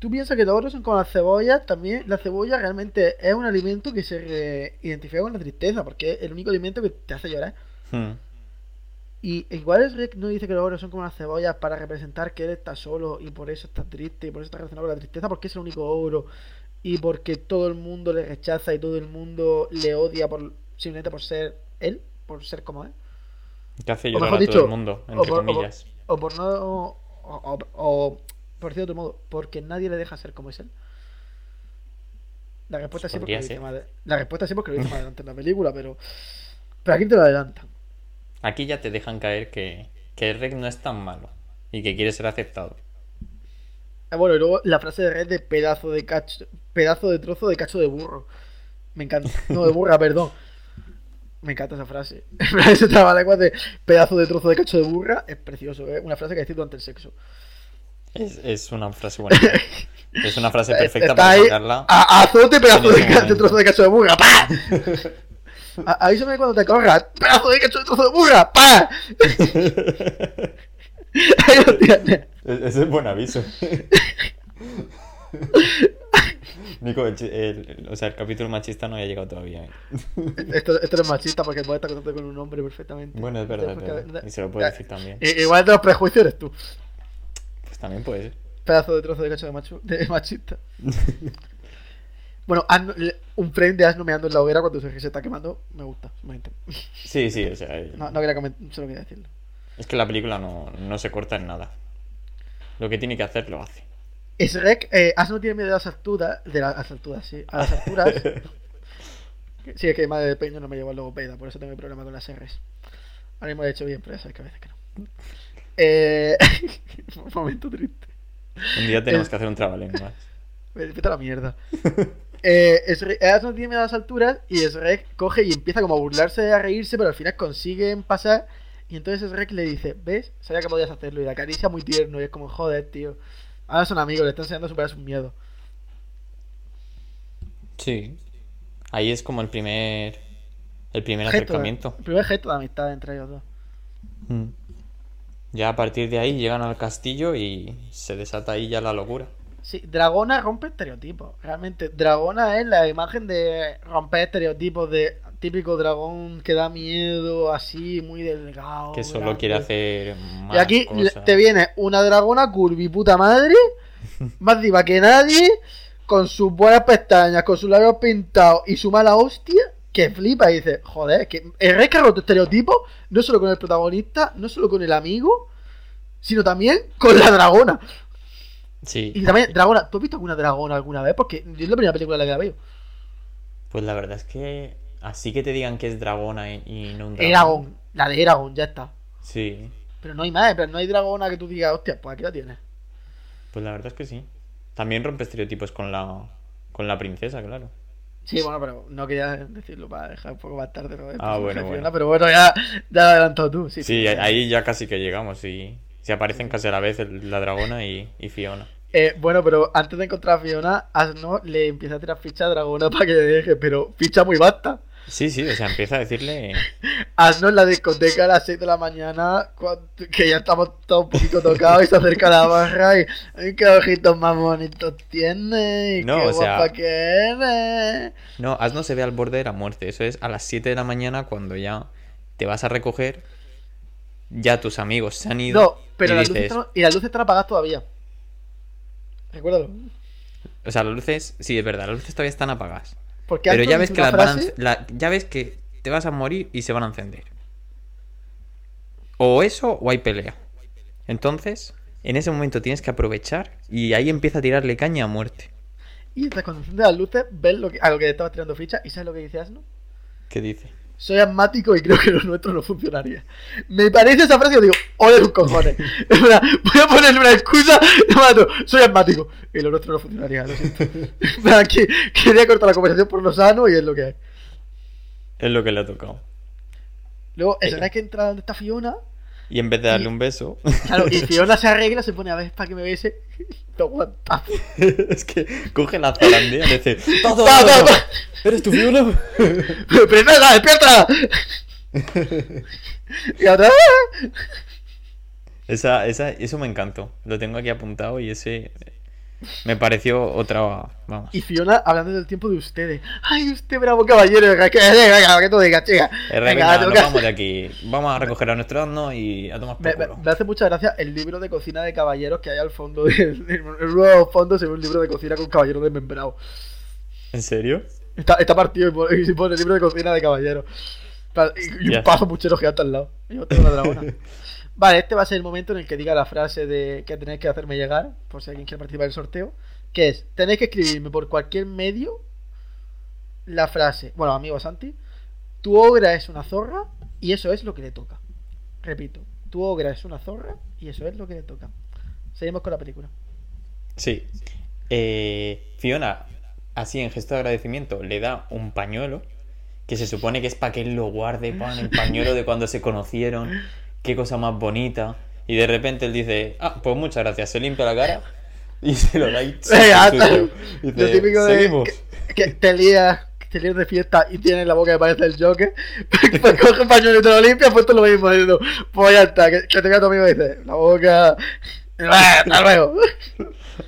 Tú piensas que los ogros son como las cebollas, también la cebolla realmente es un alimento que se identifica con la tristeza, porque es el único alimento que te hace llorar. Hmm. Y igual el Rick no dice que los ogros son como las cebollas para representar que él está solo y por eso está triste y por eso está relacionado con la tristeza porque es el único ogro y porque todo el mundo le rechaza y todo el mundo le odia por simplemente por ser él, por ser como él. Que hace llorar a todo dicho, el mundo, entre o por- comillas. O por no... O- por decirlo de otro modo, porque nadie le deja ser como es él. La respuesta Pues sí porque lo dice la respuesta sí porque lo dice más adelante en la película, pero pero aquí te lo adelantan. Aquí ya te dejan caer que, que rey no es tan malo y que quiere ser aceptado. Ah, bueno, y luego la frase de Red de pedazo de cacho, pedazo de trozo de cacho de burro. Me encanta. No, de burra, <laughs> perdón. Me encanta esa frase. <laughs> Ese trabalenguas de pedazo de trozo de cacho de burra es precioso, ¿eh? Una frase que decir durante el sexo. Es, es una frase bonita. <laughs> es una frase perfecta para ahí, sacarla. A, azote pedazo de, trozo de cacho de burra. ¡Pa! <laughs> A- Avísame cuando te corras. Pedazo de cacho de trozo de burra. ¡Pa! <laughs> Ahí lo tienes. E- Ese es buen aviso. Nico, el, o sea, el capítulo machista no había llegado todavía. ¿eh? Esto, esto es machista porque puede estar contando con un hombre perfectamente. Bueno, es verdad, Porque-. Y se lo puede decir también. Igual de los prejuicios eres tú. También puede ser. Pedazo de trozo de cacho de, macho, de machista. <laughs> bueno, Asno- un frame de Asno meando en la hoguera cuando se está quemando me gusta. Sí, sí, o sea. eh, No, no quería comentar, solo quería decirlo. Es que la película no, no se corta en nada. Lo que tiene que hacer lo hace. Shrek, eh, Asno tiene miedo de las alturas. De las alturas, sí. A las alturas. <laughs> sí, es que madre de peño no me llevo al logopeda, por eso tengo problema con las R's. Ahora mismo he hecho bien, pero ya sabes que a veces que no. Eh... <laughs> <laughs> un momento triste. Un día tenemos que hacer un trabalenguas. <laughs> Vete a la mierda. <laughs> Eh, Asno tiene miedo a las alturas y Shrek coge y empieza como a burlarse, a reírse, pero al final consiguen pasar. Y entonces Shrek le dice, ¿ves? Sabía que podías hacerlo. Y la acaricia muy tierno y es como, joder, tío. Ahora son amigos, le están enseñando a superar sus miedos. Sí. Ahí es como el primer. El primer Gesto acercamiento. el primer gesto de amistad entre ellos dos. Mm. Ya a partir de ahí llegan al castillo y se desata ahí ya la locura. Sí, Dragona rompe estereotipos. Realmente, Dragona es la imagen de romper estereotipos de típico dragón que da miedo, así, muy delgado. Que solo grande. quiere hacer Y más aquí cosas. te viene una dragona curvi puta madre <laughs> más diva que nadie, con sus buenas pestañas, con sus labios pintados y su mala hostia, que flipa y dice, joder, que el rey que ha roto estereotipos, no solo con el protagonista, no solo con el amigo, sino también con la dragona. Sí. Y también, dragona, ¿tú has visto alguna dragona alguna vez? Porque es la primera película en la que la veo. Pues la verdad es que así que te digan que es dragona y, y no un dragón. Eragon, la de Eragon, ya está. Sí. Pero no hay más, pero no hay dragona que tú digas, hostia, pues aquí la tienes. Pues la verdad es que sí. También rompe estereotipos con la con la princesa, claro. Sí, bueno, pero no quería decirlo para dejar un poco más tarde. ¿no? Ah, Pues, bueno, Fiona, bueno. Pero bueno, ya, ya lo has adelantado tú. Sí, Sí, ahí ya casi que llegamos y se aparecen casi a la vez la dragona y, y Fiona. Eh, bueno, pero antes de encontrar a Fiona, Asno le empieza a tirar ficha a Dragona para que le deje, pero ficha muy basta. Sí, sí, o sea, empieza a decirle Asno en la discoteca a las 6 de la mañana, que ya estamos todos un poquito tocados y se acerca la barra y ¡ay, qué ojitos más bonitos tienes! Y No, qué o sea- guapa que eres! No, Asno se ve al borde de la muerte. Eso es a las 7 de la mañana cuando ya te vas a recoger. Ya tus amigos se han ido. No, pero y las luces dices, están, y las luces están apagadas todavía. Recuérdalo. O sea, las luces. Sí, es verdad, las luces todavía están apagadas. Porque Pero ya ves que frase- la- ya ves que te vas a morir y se van a encender. O eso o hay pelea. Entonces, en ese momento tienes que aprovechar y ahí empieza a tirarle caña a muerte. Y entonces cuando enciende las luces, ves lo que, a lo que le estaba tirando ficha y sabes lo que dice Asno. ¿Qué dice? Soy asmático y creo que lo nuestro no funcionaría. Me parece esa frase y digo, ole tus cojones. <laughs> Verdad, voy a ponerle una excusa y mato, soy asmático. Y lo nuestro no funcionaría, lo siento. <laughs> Que- quería cortar la conversación por lo sano y es lo que hay. Es lo que le ha tocado. Luego, vez que entra donde está Fiona, Y en vez de darle un beso. claro, y <laughs> Fiona se arregla, se pone a ver para que me bese. <laughs> Lo aguanta. <laughs> es que coge la zarandea y dice: ¡Tato, ¡Ta, ta, tato! ta! ¿Eres tu Fiona? ¡Princesa, despierta! y otra Esa, esa, eso me encantó. Lo tengo aquí apuntado y ese me pareció otra. Vamos. Y Fiona hablando del tiempo de ustedes. ¡Ay, usted, bravo caballero! Que, que tú digas, chica. Eh, Venga, nos vamos de aquí. Vamos a recoger a nuestro asno y a tomar Me, por me- culo. me hace mucha gracia el libro de cocina de caballeros que hay al fondo. de- El nuevo fondo se ve un libro de cocina con caballeros desmembrados. ¿En serio? Está, está partido y pone, y pone el libro de cocina de caballeros. Y, y un paso puchero gigante al lado. Y una dragona. <laughs> Vale, este va a ser el momento en el que diga la frase de que tenéis que hacerme llegar, por si alguien quiere participar del sorteo. Que es, tenéis que escribirme por cualquier medio la frase. Bueno, amigo Santi, tu ogra es una zorra y eso es lo que le toca. Repito, tu ogra es una zorra y eso es lo que le toca. Seguimos con la película. Sí. Eh, Fiona, así en gesto de agradecimiento, le da un pañuelo que se supone que es para que él lo guarde, pan, el pañuelo de cuando se conocieron. Qué cosa más bonita. Y de repente él dice, ah, pues muchas gracias, se limpia la cara <laughs> y se lo da y. Dice, lo típico de "Seguimos". que, que te lías, te lías de fiesta y tienes la boca que parece el Joker, <laughs> pues coge un pañuelo y te lo limpias, pues tú lo mismo diciendo, pues ya está, que, que te vea tu amigo y dice, la boca, "Ah, <laughs> hasta luego.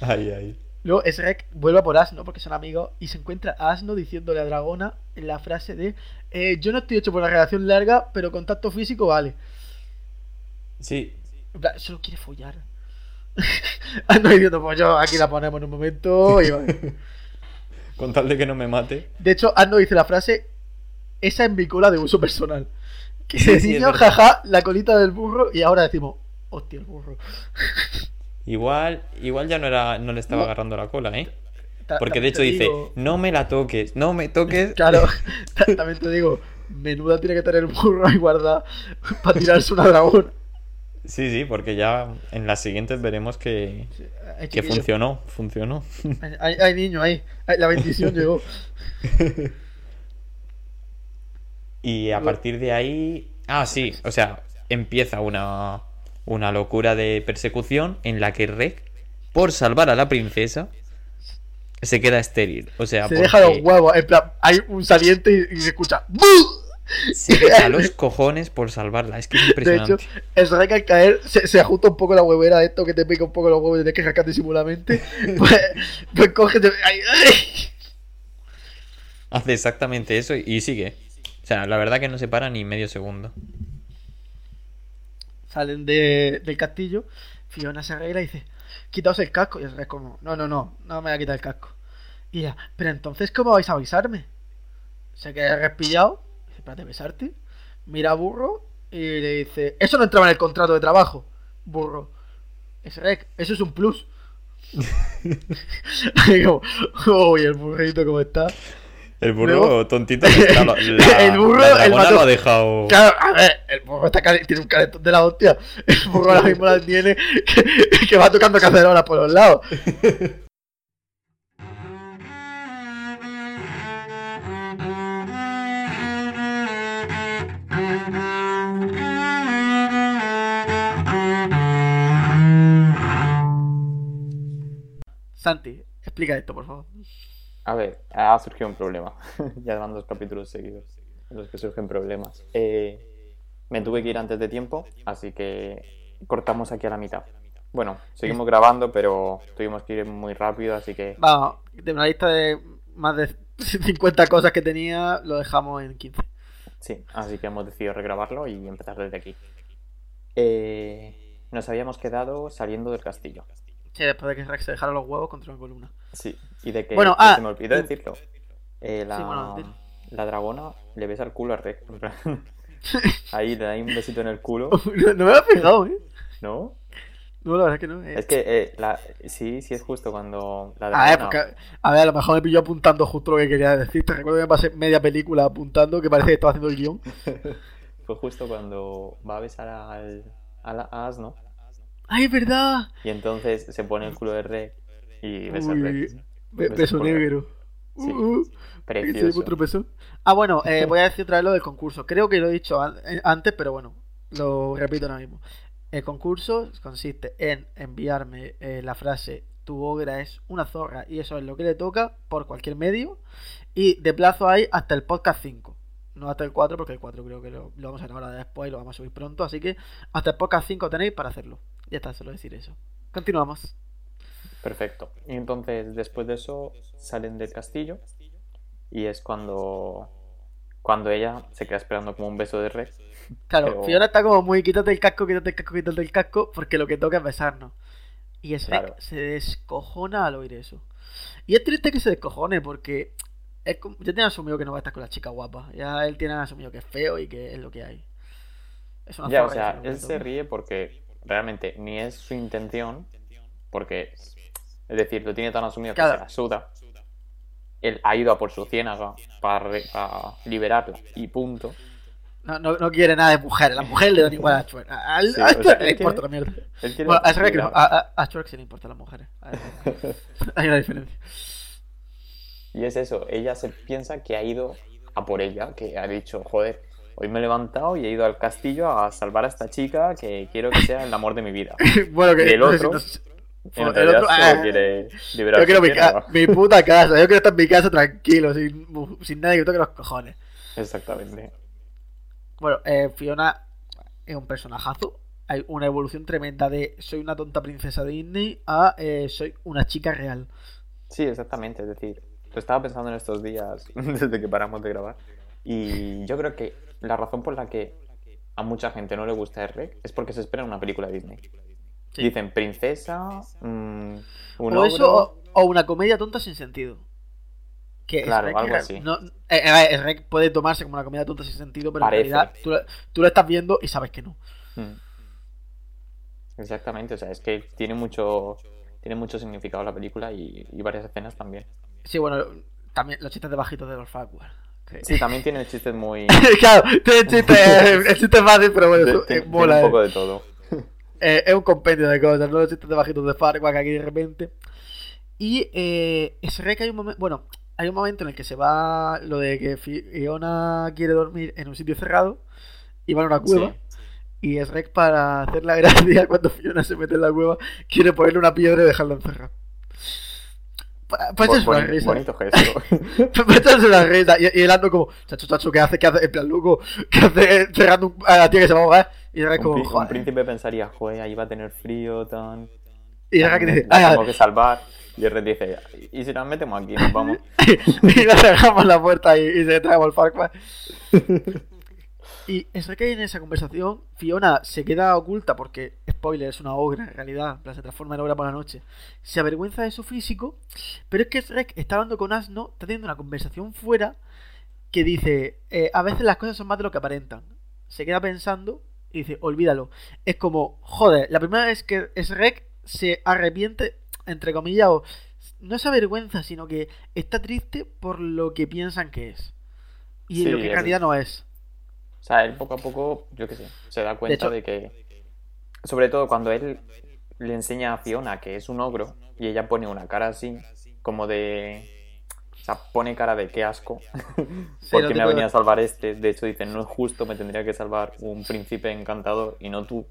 Ay, ay. Luego Shrek vuelve a por Asno porque son amigos y se encuentra a Asno diciéndole a Dragona la frase de eh, yo no estoy hecho por una relación larga, pero contacto físico vale. Sí, solo quiere follar. <laughs> Asno diciendo, pues yo aquí la ponemos en un momento y vale. <laughs> con tal de que no me mate. De hecho, Arno dice la frase: Esa es mi cola de uso personal. <laughs> Que Sí, de sí, niño, jaja, la colita del burro, y ahora decimos: Hostia, el burro. Igual, igual ya no era, no le estaba No. agarrando la cola, ¿eh? Ta- Porque de hecho dice, no me la toques, no me toques. Claro, ta- también te digo: Menuda tiene que tener el burro ahí guardada para tirarse una dragón. Sí, sí, porque ya en las siguientes veremos que, que funcionó, funcionó. Hay, hay- niño ahí. La bendición llegó. <laughs> Y a partir de ahí... Ah, sí, o sea, empieza una, una locura de persecución en la que Rek, por salvar a la princesa, se queda estéril. O sea, Se deja los porque huevos. En plan, hay un saliente y, y se escucha. Deja <laughs> los cojones por salvarla. Es que es De hecho, impresionante. el Shrek al caer se, se ajusta un poco la huevera de esto que te pica un poco los huevos y tienes que sacar disimuladamente. <laughs> Pues, pues cógete. ay, ay. Hace exactamente eso y, y sigue. O sea, la verdad que no se para ni medio segundo. Salen de- del castillo. Fiona se arregla y dice: quitaos el casco. Y el Shrek como, no, no, no, no me voy a quitar el casco. Y ella, pero entonces, ¿cómo vais a avisarme? Se queda respillado, espérate, besarte. Mira a Burro y le dice, eso no entraba en el contrato de trabajo. Burro, es eso es un plus. <laughs> Y como, uy, el burrito cómo está. El burro Luego- tontito la, <laughs> la- El burro, la el mato- lo ha dejado. Claro, a ver, el burro está tiene un calentón de la hostia. El burro ahora mismo la tiene que, que va tocando cacerolas por los lados. <laughs> Santi, explica esto, por favor. A ver, ha surgido un problema. <laughs> ya van dos capítulos seguidos en los que surgen problemas. Eh, me tuve que ir antes de tiempo, así que cortamos aquí a la mitad. Bueno, seguimos grabando, pero tuvimos que ir muy rápido, así que Vamos, de una lista de más de <laughs> 50 cosas que tenía, lo dejamos en 15. sí, así que hemos decidido regrabarlo y empezar desde aquí. Eh, nos habíamos quedado saliendo del castillo. Sí, después de que Rex se dejara los huevos contra una columna. Sí, y de que, Bueno, que ah, se me olvidó decirlo. Eh, la, Sí, bueno, la dragona le besa el culo a Rex. <laughs> Ahí le da un besito en el culo, <laughs> no, no me había fijado, ¿eh? ¿no? No, la verdad es que no. eh. Es que eh, la, sí, sí es justo cuando la A dragona... ver, porque, a ver, a lo mejor me pilló apuntando justo lo que quería decir. Te recuerdo que me pasé media película apuntando que parece que estaba haciendo el guion. <laughs> Fue justo cuando va a besar al, al a Asno ¡Ay, verdad! y entonces se pone el culo de Rex y besa Rex. be- Beso negro. Sí, Uh, uh, Precioso. Ah, bueno, eh, voy a decir otra vez lo del concurso. Creo que lo he dicho an- eh, antes, pero bueno, lo repito ahora mismo. El concurso consiste en enviarme eh, la frase tu obra es una zorra y eso es lo que le toca por cualquier medio. Y de plazo hay hasta el podcast 5. No hasta el 4, porque el 4 creo que lo, lo vamos a grabar después y lo vamos a subir pronto. Así que hasta el podcast 5 tenéis para hacerlo. Ya está, solo decir eso. Continuamos. Perfecto. Y entonces, después de eso, salen del castillo y es cuando, cuando ella se queda esperando como un beso de Rex. Claro, Pero- Fiona está como muy quítate el casco, quítate el casco, quítate el casco, porque lo que toca es besarnos. Y Shrek Claro. se descojona al oír eso. Y es triste que se descojone, porque es ya tiene asumido que no va a estar con la chica guapa. Ya él tiene asumido que es feo y que es lo que hay. Es una Ya, o sea, es él se ríe porque realmente ni es su intención, porque, es decir, lo tiene tan asumido que se la suda. Él ha ido a por su ciénaga para, re- para liberarla y punto. No, no, no quiere nada de mujeres. Las mujeres le dan igual a Shrek. A, a- Sí, a le importa la mierda. Bueno, a no, a, sí le importan las <laughs> mujeres. Hay una diferencia. Y es eso, ella se piensa que ha ido a por ella, que ha dicho, joder, hoy me he levantado y he ido al castillo a salvar a esta chica que quiero que sea el amor de mi vida. <laughs> bueno, que Y el otro, En el realidad otro- ah, quiere liberar Yo quiero mi, ca- mi puta <laughs> casa. Yo quiero estar en mi casa tranquilo, sin, sin nadie que toque los cojones. Exactamente. Bueno, eh, Fiona es un personajazo. Hay una evolución tremenda de soy una tonta princesa Disney a eh, soy una chica real. Sí, exactamente. Es decir, lo estaba pensando en estos días <laughs> desde que paramos de grabar. Y yo creo que la razón por la que a mucha gente no le gusta Rec es porque se espera una película de Disney. Sí. Dicen princesa, mm, un o eso, o, o una comedia tonta sin sentido. Que Claro, Shrek, algo así. No, eh, Shrek puede tomarse como una comedia tonta sin sentido, pero Parece. en realidad tú, tú lo estás viendo y sabes que no. Mm. Exactamente, o sea, es que tiene mucho, tiene mucho significado la película y, y varias escenas también. Sí, bueno, también los chistes de bajitos de los Farquhar. Sí, también tiene chistes muy... <laughs> claro, tiene <laughs> chiste, el chiste es fácil, pero bueno, tiene- eh, mola. un eh. poco de todo. <laughs> Eh, es un compendio de cosas, no los chistes de bajitos de Farquaad aquí de repente. Y eh, Shrek hay un momento, bueno, hay un momento en el que se va lo de que Fiona quiere dormir en un sitio cerrado y va a una cueva. Sí. Y Shrek para hacer la gracia cuando Fiona se mete en la cueva quiere ponerle una piedra y dejarla encerrada. Pues Bo- es bonito gesto. <laughs> Para echarse una risa. Y, y el ando como, chacho, chacho, ¿qué hace? ¿Qué hace? En plan, loco, ¿qué hace cerrando a la tía que se va a ahogar? Y un, como, un joder. príncipe pensaría, joder, ahí va a tener frío, tan... Y dice, la "Ay, ay". tengo que salvar. Y el dice, ¿y si nos metemos aquí? Nos vamos. <laughs> y le cerramos la puerta y, y se trae el Farquaad. <laughs> Y es que en esa conversación Fiona se queda oculta porque, spoiler, es una obra en realidad, plan, se transforma en obra por la noche. Se avergüenza de su físico, pero es que Shrek está hablando con Asno, está teniendo una conversación fuera que dice, eh, a veces las cosas son más de lo que aparentan. Se queda pensando y dice, olvídalo. Es como, joder, la primera vez que Shrek se arrepiente, entre comillas, o no se avergüenza, sino que está triste por lo que piensan que es. Y Sí, lo que en realidad no es. O sea, él poco a poco, yo qué sé, se da cuenta hecho- de, que. Sobre todo cuando él le enseña a Fiona que es un ogro y ella pone una cara así, como de. O sea, pone cara de qué asco. <laughs> Porque me ha de- venido a salvar este. De hecho, dicen, no es justo, me tendría que salvar un príncipe encantador y no tú.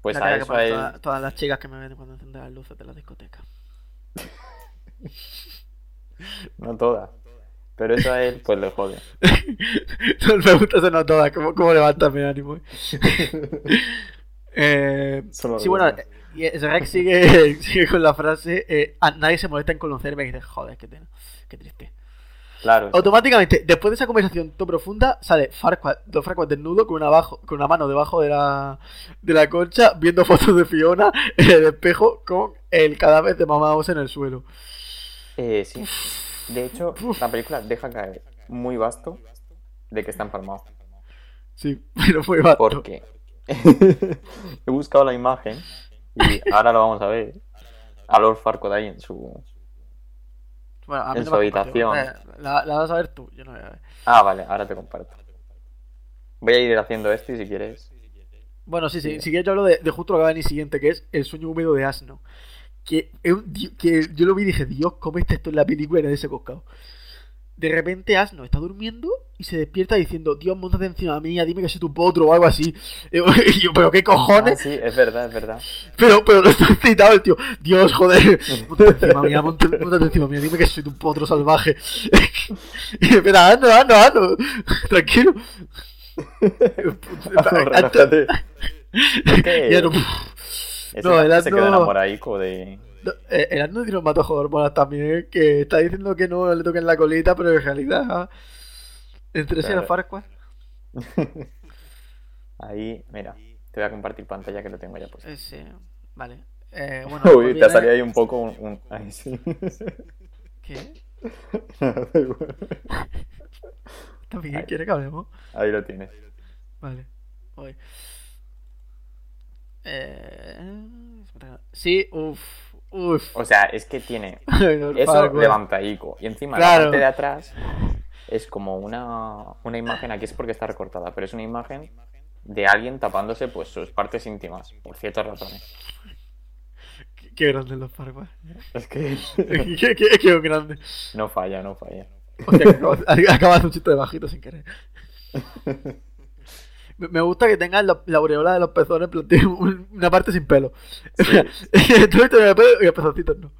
Pues la a eso a él. todas, todas las chicas que me ven cuando encienden las luces de la discoteca. <laughs> No todas. Pero eso a él, pues le jode. me gusta esa no todas, como, como levanta mi ánimo. <laughs> eh. Eh, sí, bueno, eh, y Shrek sigue, <laughs> sigue con la frase: eh, "A nadie se molesta en conocerme. Y dice, joder, qué, pena, qué triste. Claro. Automáticamente, después de esa conversación tan profunda, sale Farquaad, Don Farquaad desnudo con una, bajo, con una mano debajo de la, de la concha, viendo fotos de Fiona en el espejo con el cadáver de Mamá Oz en el suelo. Eh, sí. De hecho, la película deja caer muy vasto de que está empalmado. Sí, pero fue vasto. Porque <laughs> he buscado la imagen y ahora lo vamos a ver. A Lord Farquaad ahí en su. Bueno, a mí en su habitación. Eh, La, la vas a ver tú, yo no voy a ver. Ah, vale, ahora te comparto. Voy a ir haciendo esto y si quieres. Bueno, sí, sí, si quieres yo hablo de, de justo lo que va a venir siguiente, que es El sueño húmedo de Asno. Que, yo lo vi y dije, Dios, ¿cómo está esto en la película y nadie se ha coscado? De repente Asno está durmiendo y se despierta diciendo, Dios, montate encima mía, dime que soy tu potro o algo así. <laughs> Y yo, pero qué Ah, cojones. sí, es verdad, es verdad. Pero, pero no está excitado el tío. Dios, joder. Montate encima mía, montate, montate encima mía, dime que soy tu potro salvaje. <laughs> y espera, Asno, Asno, Asno. <laughs> Tranquilo. Ya no- Ese No, el se queda enamoradico de. No, eh, el tiene un matojo de hormonas también, que está diciendo que no le toquen la colita, pero en realidad entre sí Claro. Farquaad. <laughs> Ahí, mira, te voy a compartir pantalla que lo tengo ya puesto. Ese, vale. Eh, <laughs> bueno, Uy, pues te viene- ha salido ahí un poco un. un- <laughs> Ahí sí. ¿Qué? ¿También quiere que hablemos? Ahí lo tienes. Vale. Voy. Eh... Sí, uff, uff. O sea, es que tiene <laughs> eso Farquaad. levantaico. Y encima Claro. la parte de atrás es como una, una imagen, aquí es porque está recortada, pero es una imagen de alguien tapándose pues sus partes íntimas, por ciertas razones. Qué- Qué grande los Farquaad. Es que <laughs> qué, qué, qué grande. no falla, no falla. Hostia, que acabas, <laughs> un chiste de bajito sin querer. Me gusta que tengan la, la aureola de los pezones, una parte sin pelo. Tú <laughs> el pelo y los pezoncitos no.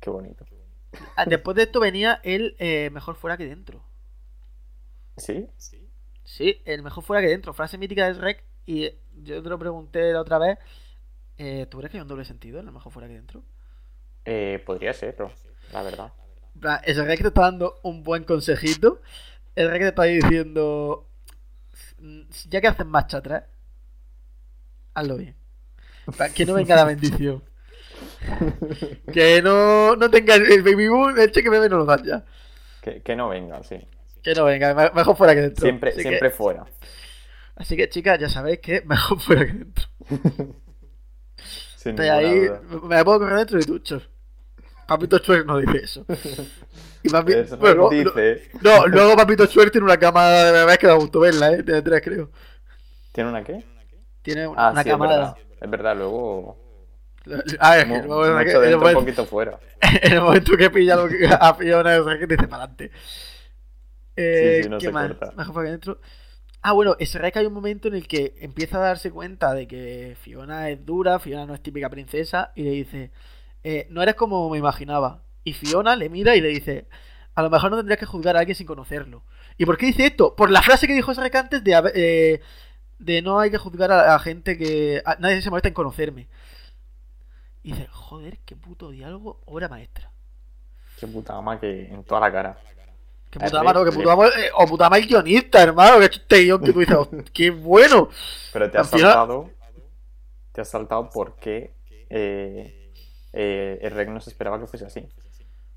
Qué bonito. Ah, Después de esto venía el eh, mejor fuera que dentro. ¿Sí? Sí, el mejor fuera que dentro. Frase mítica de Shrek. Y yo te lo pregunté la otra vez. Eh, ¿Tú crees que hay un doble sentido en el mejor fuera que dentro? Eh, podría serlo, la verdad. El Shrek te está dando un buen consejito. El Shrek te está diciendo. "Mm, Ya que haces marcha atrás, hazlo bien. Que no venga la bendición. <laughs> Que no, no tenga el baby boom, el cheque bebé no lo dan ya. Que, que no venga, sí. Que no venga, me- mejor fuera que dentro. Siempre, Así siempre Que, fuera. así que, chicas, ya sabéis que mejor fuera que dentro. <laughs> Sin Estoy ninguna ahí, duda. me puedo correr dentro y duchos. Papito Chuer no dice eso. <laughs> Y papi- Eso bueno, dice. no, luego Papito Chuer tiene una cama de bebés que da gusto verla, ¿eh? Tiene tres, creo. ¿Tiene una qué? Tiene una, Ah, una sí, es verdad. Es verdad, luego. A ver, mu- que verdad el dentro, un momento, poquito fuera. <laughs> en el momento que pilla lo que, a Fiona, o sea, que dice para adelante. Eh, Sí, sí, no ¿Qué se más? corta. Mejor dentro. Ah, bueno, es verdad que hay un momento en el que empieza a darse cuenta de que Fiona es dura, Fiona no es típica princesa, y le dice, eh, no eres como me imaginaba. Y Fiona le mira y le dice, a lo mejor no tendrías que juzgar a alguien sin conocerlo. ¿Y por qué dice esto? Por la frase que dijo Shrek antes de, eh, de no hay que juzgar a, a gente que... a- nadie se molesta en conocerme. Y dice, joder, qué puto diálogo, obra maestra. Qué puta ama que en toda la cara. Que A puta Rick mano, que le- puta ama- eh, o puta ama el guionista, hermano, que este guion que tú dices, "Oh, qué bueno. Pero te has saltado. Te has saltado porque eh, eh, el Rec no se esperaba que fuese así.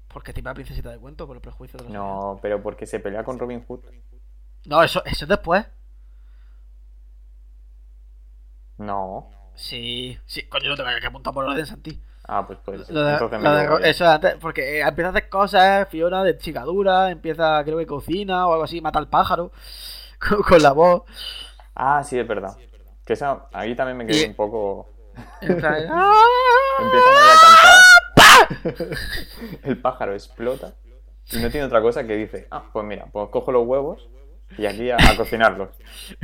Porque tipo la princesita de cuento por el prejuicio de los No, pero porque se pelea con Robin Hood. No, eso, eso es después. No. Sí, sí, coño, no te vayas que apuntar por orden, Santi. Ah, pues pues. Lo de- entonces me lo de- eso antes, porque eh, empieza a hacer cosas, Fiona de chicadura, empieza, creo que cocina o algo así, mata al pájaro <laughs> con, con la voz. Ah, sí, es verdad. Que esa, ahí también me quedé Y- un poco. En plan, <laughs> ¡ah! Empiezan a cantar. <laughs> El pájaro explota. Y no tiene otra cosa que dice: Ah, pues mira, pues cojo los huevos y aquí a, a cocinarlos. <laughs>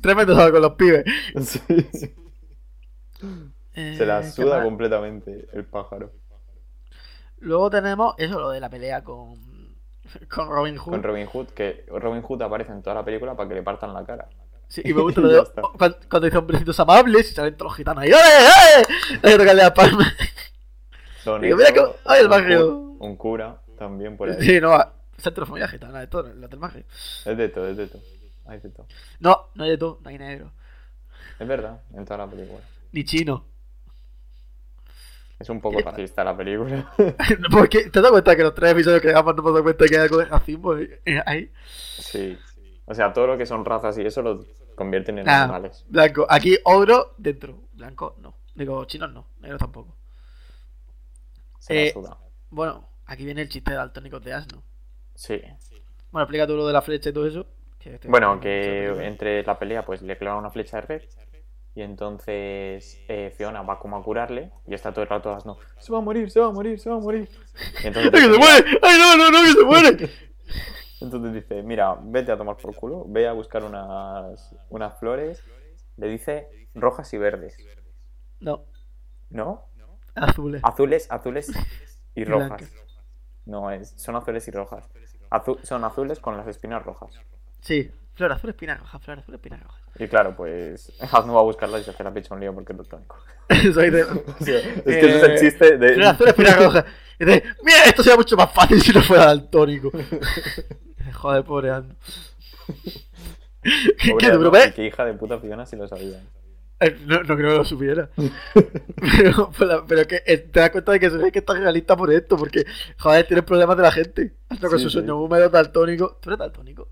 Tremendo, sábado, con los pibes. Sí. Eh, Se la ¿qué suda más? completamente el pájaro. Luego tenemos eso, lo de la pelea con, con Robin Hood. Con Robin Hood, que Robin Hood aparece en toda la película para que le partan la cara. Sí, y me gusta <laughs> lo de está. cuando, cuando dice hombrecitos amables y salen todos los gitanos ahí. ¡Ole, ole! Hay que tocarle la palma. Don Digo, mira Esto, que- ay, el un cu- Un cura también por ahí. Sí, no, centro de familia gitana, de todo, la del. Es de todo, es de todo. Hay de todo. No, no hay de todo, no hay negro. Es verdad, en toda la película. Ni chino. Es un poco racista la película. <laughs> Porque te das cuenta que los tres episodios que grabamos no me doy cuenta que hay algo de racismo eh, ahí. sí. O sea, todo lo que son razas y eso lo convierten en Ah, animales. blanco. Aquí ogro dentro. Blanco no. Digo, chinos no. Negro tampoco. Se eh. Bueno, aquí viene el chiste de daltónicos de asno. Sí. Bueno, explica tú lo de la flecha y todo eso. que estoy- Bueno, que entre la pelea pues le clavan una flecha de red y entonces eh, Fiona va como a curarle y está todo el rato asno. Se va a morir, se va a morir, se va a morir. Y entonces <laughs> ¡Ay, que se muere! ¡Ay, no, no, no, que se muere! <laughs> Entonces dice, mira, vete a tomar por culo, ve a buscar unas, unas flores. Le dice rojas y verdes. No, ¿No? azules. Azules, azules <laughs> y rojas. No, es, son azules y rojas. Azu- son azules con las espinas rojas. Sí, flor azul, espina roja, flor azul, espina roja. Y claro, pues <laughs> Hazno va a buscarla y se hace la pecha un lío porque es daltónico. <laughs> Soy de... es que ese es el Eh, chiste de... Flor azul, espina roja. Y dice, mira, esto sería mucho más fácil si no fuera daltónico. <laughs> Joder, pobre Ando. <laughs> ¿Qué, Pobre duro, hija de puta Fiona si lo sabía. Eh, No, no creo que lo supiera. pero, pero, pero que eh, te das cuenta de que se que está realista por esto, porque, joder, tienes problemas de la gente. Hasta con Sí, sus sí. sueños húmedos daltónicos. ¿Tú eres daltónico?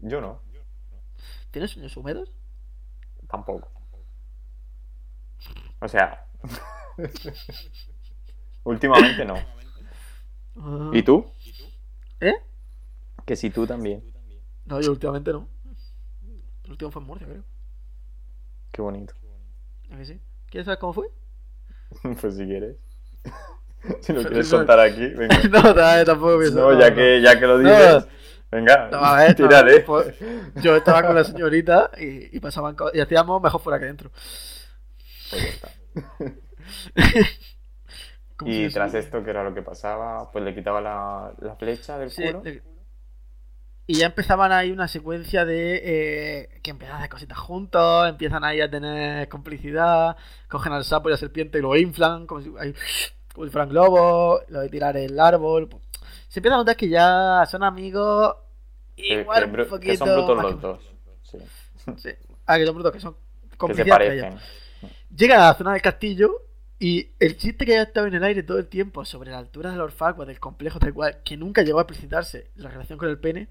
Yo no, ¿Tienes sueños húmedos? tampoco. O sea... <laughs> Últimamente no. Ah. ¿Y tú? ¿Eh? Que si tú también. No, yo últimamente no. El último fue en Murcia, creo. Qué bonito. ¿A que sí? ¿Quieres saber cómo fue? <laughs> Pues si quieres. <laughs> si lo <laughs> quieres contar aquí, venga. no, ta- tampoco pienso. No, ya que, ya que lo No. dices. Venga, No, a ver, no, tírale. pues, yo estaba con la señorita y, y pasaban. Y hacíamos mejor fuera que dentro. Pues ya está. Como Y si- tras esto, que era lo que pasaba, pues le quitaba la, la flecha del Sí, culo. le- Y ya empezaban ahí una secuencia de eh, que empiezan a hacer cositas juntos, empiezan ahí a tener complicidad, cogen al sapo y a la serpiente y lo inflan como si, ahí, como si fueran globos, lo de tirar el árbol. Se empieza a notar que ya son amigos Que, igual que un bru- que poquito son brutos los que- dos. Sí. Sí. Ah, que son brutos, que son Que se complicidad ellos. parecen. Llegan a la zona del castillo y el chiste que ya estaba en el aire todo el tiempo sobre la altura del Orfagua, del complejo tal cual, que nunca llegó a explicitarse la relación con el pene,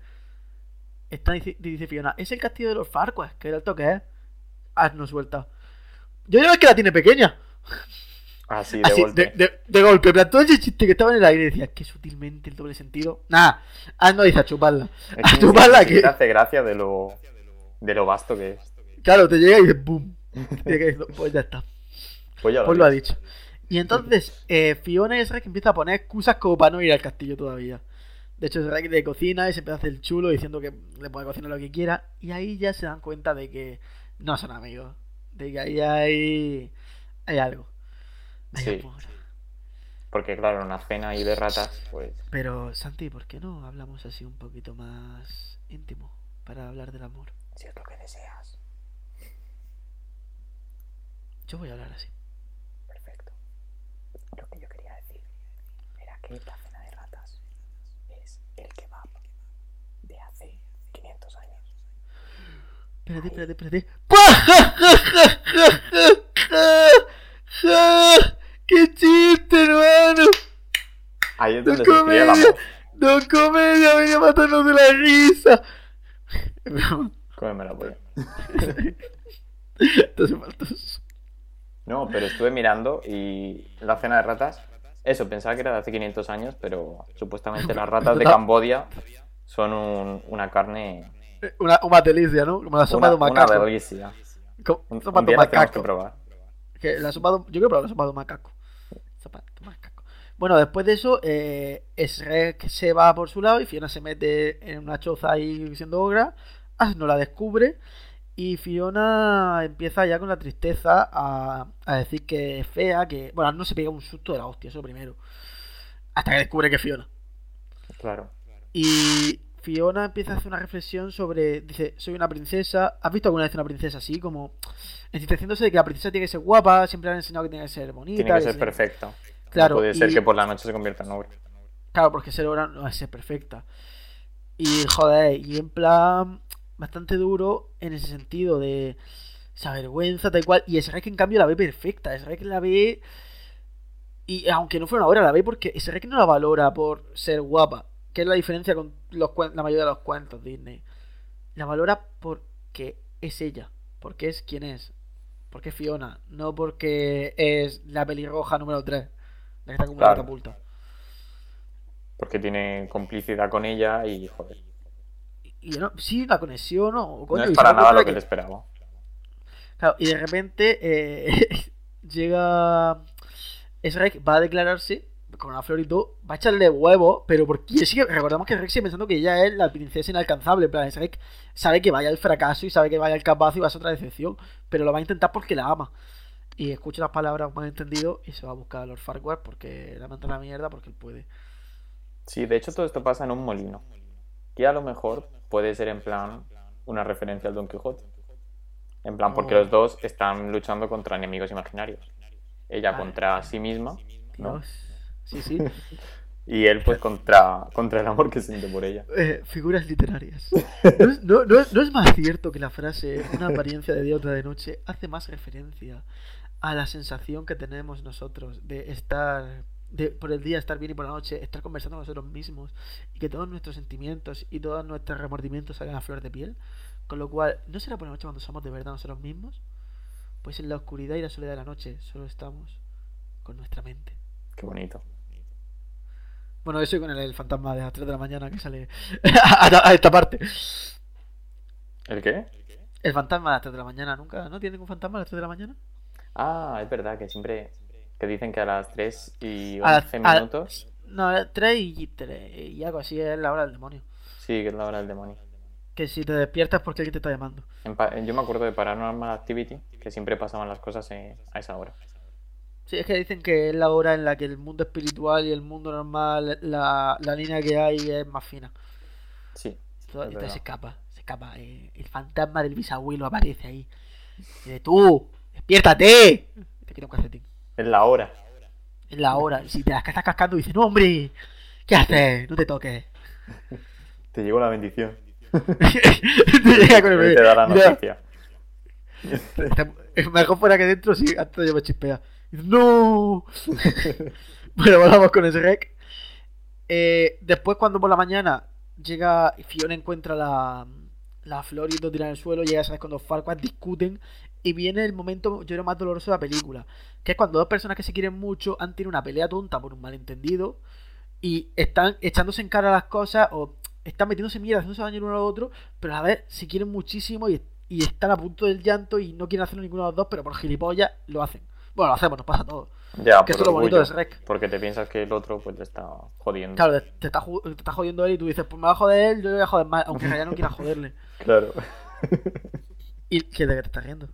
está dice, Fiona, es el castillo de los Farquaad, que era el toque es. Haznos suelta. Yo creo que la tiene pequeña. Así, de Así, golpe. de, de- de golpe. Plan, todo ese chiste que estaba en el aire decía que sutilmente el doble sentido. Nada, Hazno dice a chuparla. Es A que siquiera que- hace gracia de lo, de lo vasto que es. Claro, te llega y dices ¡boom! Que pues ya está. Pues ya lo, Pues lo ha dicho. Y entonces, eh, Fiona y Shrek empieza a poner excusas como para no ir al castillo todavía. De hecho, Shrek le cocina y se empieza a hacer el chulo diciendo que le puede cocinar lo que quiera. Y ahí ya se dan cuenta de que no son amigos. De que ahí hay, hay algo. Hay Sí. amor. Porque claro, una cena ahí de ratas, pues... Pero, Santi, ¿por qué no hablamos así un poquito más íntimo para hablar del amor? Si es lo que deseas. Yo voy a hablar así. Perfecto. Lo que yo quería decir era que la cena de ratas es es el kebab de hace 500 años. Espérate, espérate, espérate. <laughs> ¡Qué chiste, hermano! Ahí es ¡No donde se escribía la comedia! voz. ¡No comedia! ¡Venga a matarnos de la risa! <laughs> Cómeme la polla. <laughs> Entonces, faltos. No, pero estuve mirando y la cena de ratas, eso, pensaba que era de hace 500 años, pero supuestamente las ratas de Cambodia son un- una carne, Una, una delicia, ¿no? Como la sopa una, de un una macaco. delicia. Co- Un, sopa un de macaco. que probar. Que la sopa de, yo quiero probar la sopa de un macaco. Sopa de macaco. Bueno, después de eso, eh, Shrek se va por su lado y Fiona se mete en una choza ahí siendo ogra. no la descubre y Fiona empieza ya con la tristeza a, a decir que es fea, que... Bueno, no se pega un susto de la hostia, eso primero. Hasta que descubre que es Fiona. Claro. Y Fiona empieza a hacer una reflexión sobre. Dice: Soy una princesa. ¿Has visto alguna vez una princesa así? Como. Entristeciéndose de que la princesa tiene que ser guapa. Siempre le han enseñado que tiene que ser bonita. Tiene que ser se- perfecta. Claro, No puede ser y- que por la noche se convierta en obra. Claro, porque ser obra no es ser perfecta. Y joder, y en plan. Bastante duro en ese sentido de. Esa vergüenza, tal cual. Y Shrek en cambio la ve perfecta. Shrek la ve. Y aunque no fuera una obra, la ve porque Shrek no la valora por ser guapa. Que es la diferencia con los la mayoría de los cuentos Disney. La valora porque es ella. Porque es quien es. Porque es Fiona. No porque es la pelirroja número 3. La que está como una Claro. catapulta. Porque tiene complicidad con ella y, joder, Y yo no, sí, la conexión, ¿no? no Coño, es y para da nada lo que le esperaba. Claro, y de repente eh, <laughs> llega Shrek, va a declararse con una flor y todo, va a echarle huevo, pero porque sigue, recordamos que Shrek sigue pensando que ella es la princesa inalcanzable, en plan, Shrek sabe que vaya al fracaso y sabe que vaya al capaz y va a ser otra decepción, pero lo va a intentar porque la ama. Y escucha las palabras más entendido y se va a buscar a Lord Farquaad porque la manda la mierda porque él puede. Sí, de hecho todo esto pasa en un molino. Que a lo mejor puede ser en plan una referencia al Don Quijote. En plan, porque Oh. los dos están luchando contra enemigos imaginarios. Ella contra sí misma, ¿no? Dios. Sí, sí. <laughs> Y él pues contra, contra el amor que siente por ella. Eh, figuras literarias. ¿No es, no- no es- no es más cierto que la frase una apariencia de día otra de noche hace más referencia a la sensación que tenemos nosotros de estar, de por el día estar bien y por la noche estar conversando con nosotros mismos y que todos nuestros sentimientos y todos nuestros remordimientos salgan a flor de piel? Con lo cual, ¿no será por la noche cuando somos de verdad nosotros mismos? Pues en la oscuridad y la soledad de la noche solo estamos con nuestra mente. Qué bonito. Bueno, eso y con el, el fantasma de las 3 de la mañana que sale <laughs> a, a esta parte. ¿El qué? El fantasma a las 3 de la mañana, ¿nunca? ¿No tiene ningún fantasma a las 3 de la mañana? Ah, es verdad que siempre que dicen que a las 3 y A las- 11 a- minutos, No, 3 y 3 y algo así es la hora del demonio. sí, que es la hora del demonio. Que si te despiertas porque alguien te está llamando. Yo me acuerdo de Paranormal Activity, que siempre pasaban las cosas a esa hora. Sí, es que dicen que es la hora en la que el mundo espiritual y el mundo normal, la, la línea que hay es más fina. Sí, entonces verdad. se escapa, se escapa. eh, el fantasma del bisabuelo aparece ahí. Y dice, tú, despiértate. Te quita un calcetín. es la hora. Es la hora. Y si te las estás cascando, dices, no, hombre, ¿qué haces? No te toques. <laughs> Te llegó la bendición. <laughs> te llega con el bebé. te da la noticia. <laughs> Mejor fuera que dentro, sí, antes yo me chispea. ¡No! bueno, volvamos con ese rec. Eh, después, cuando por la mañana llega Fiona encuentra la, la flor y todo tirada en el suelo, llega, ¿sabes? Cuando Farquaad discuten y viene el momento, yo creo, más doloroso de la película. Que es cuando dos personas que se quieren mucho han tenido una pelea tonta por un malentendido y están echándose en cara las cosas o están metiéndose mierda, haciéndose daño el uno al otro, pero a la vez se quieren muchísimo y, y están a punto del llanto y no quieren hacerlo ninguno de los dos, pero por gilipollas lo hacen. Bueno, lo hacemos, nos pasa a todos. Ya, Que es lo bonito de Shrek. Porque te piensas que el otro pues te está jodiendo. Claro, te, está, te está jodiendo él y tú dices, pues me va a joder él, yo le voy a joder más, aunque realidad no quiera joderle. <laughs> Claro. <laughs> ¿Y qué de qué te estás riendo?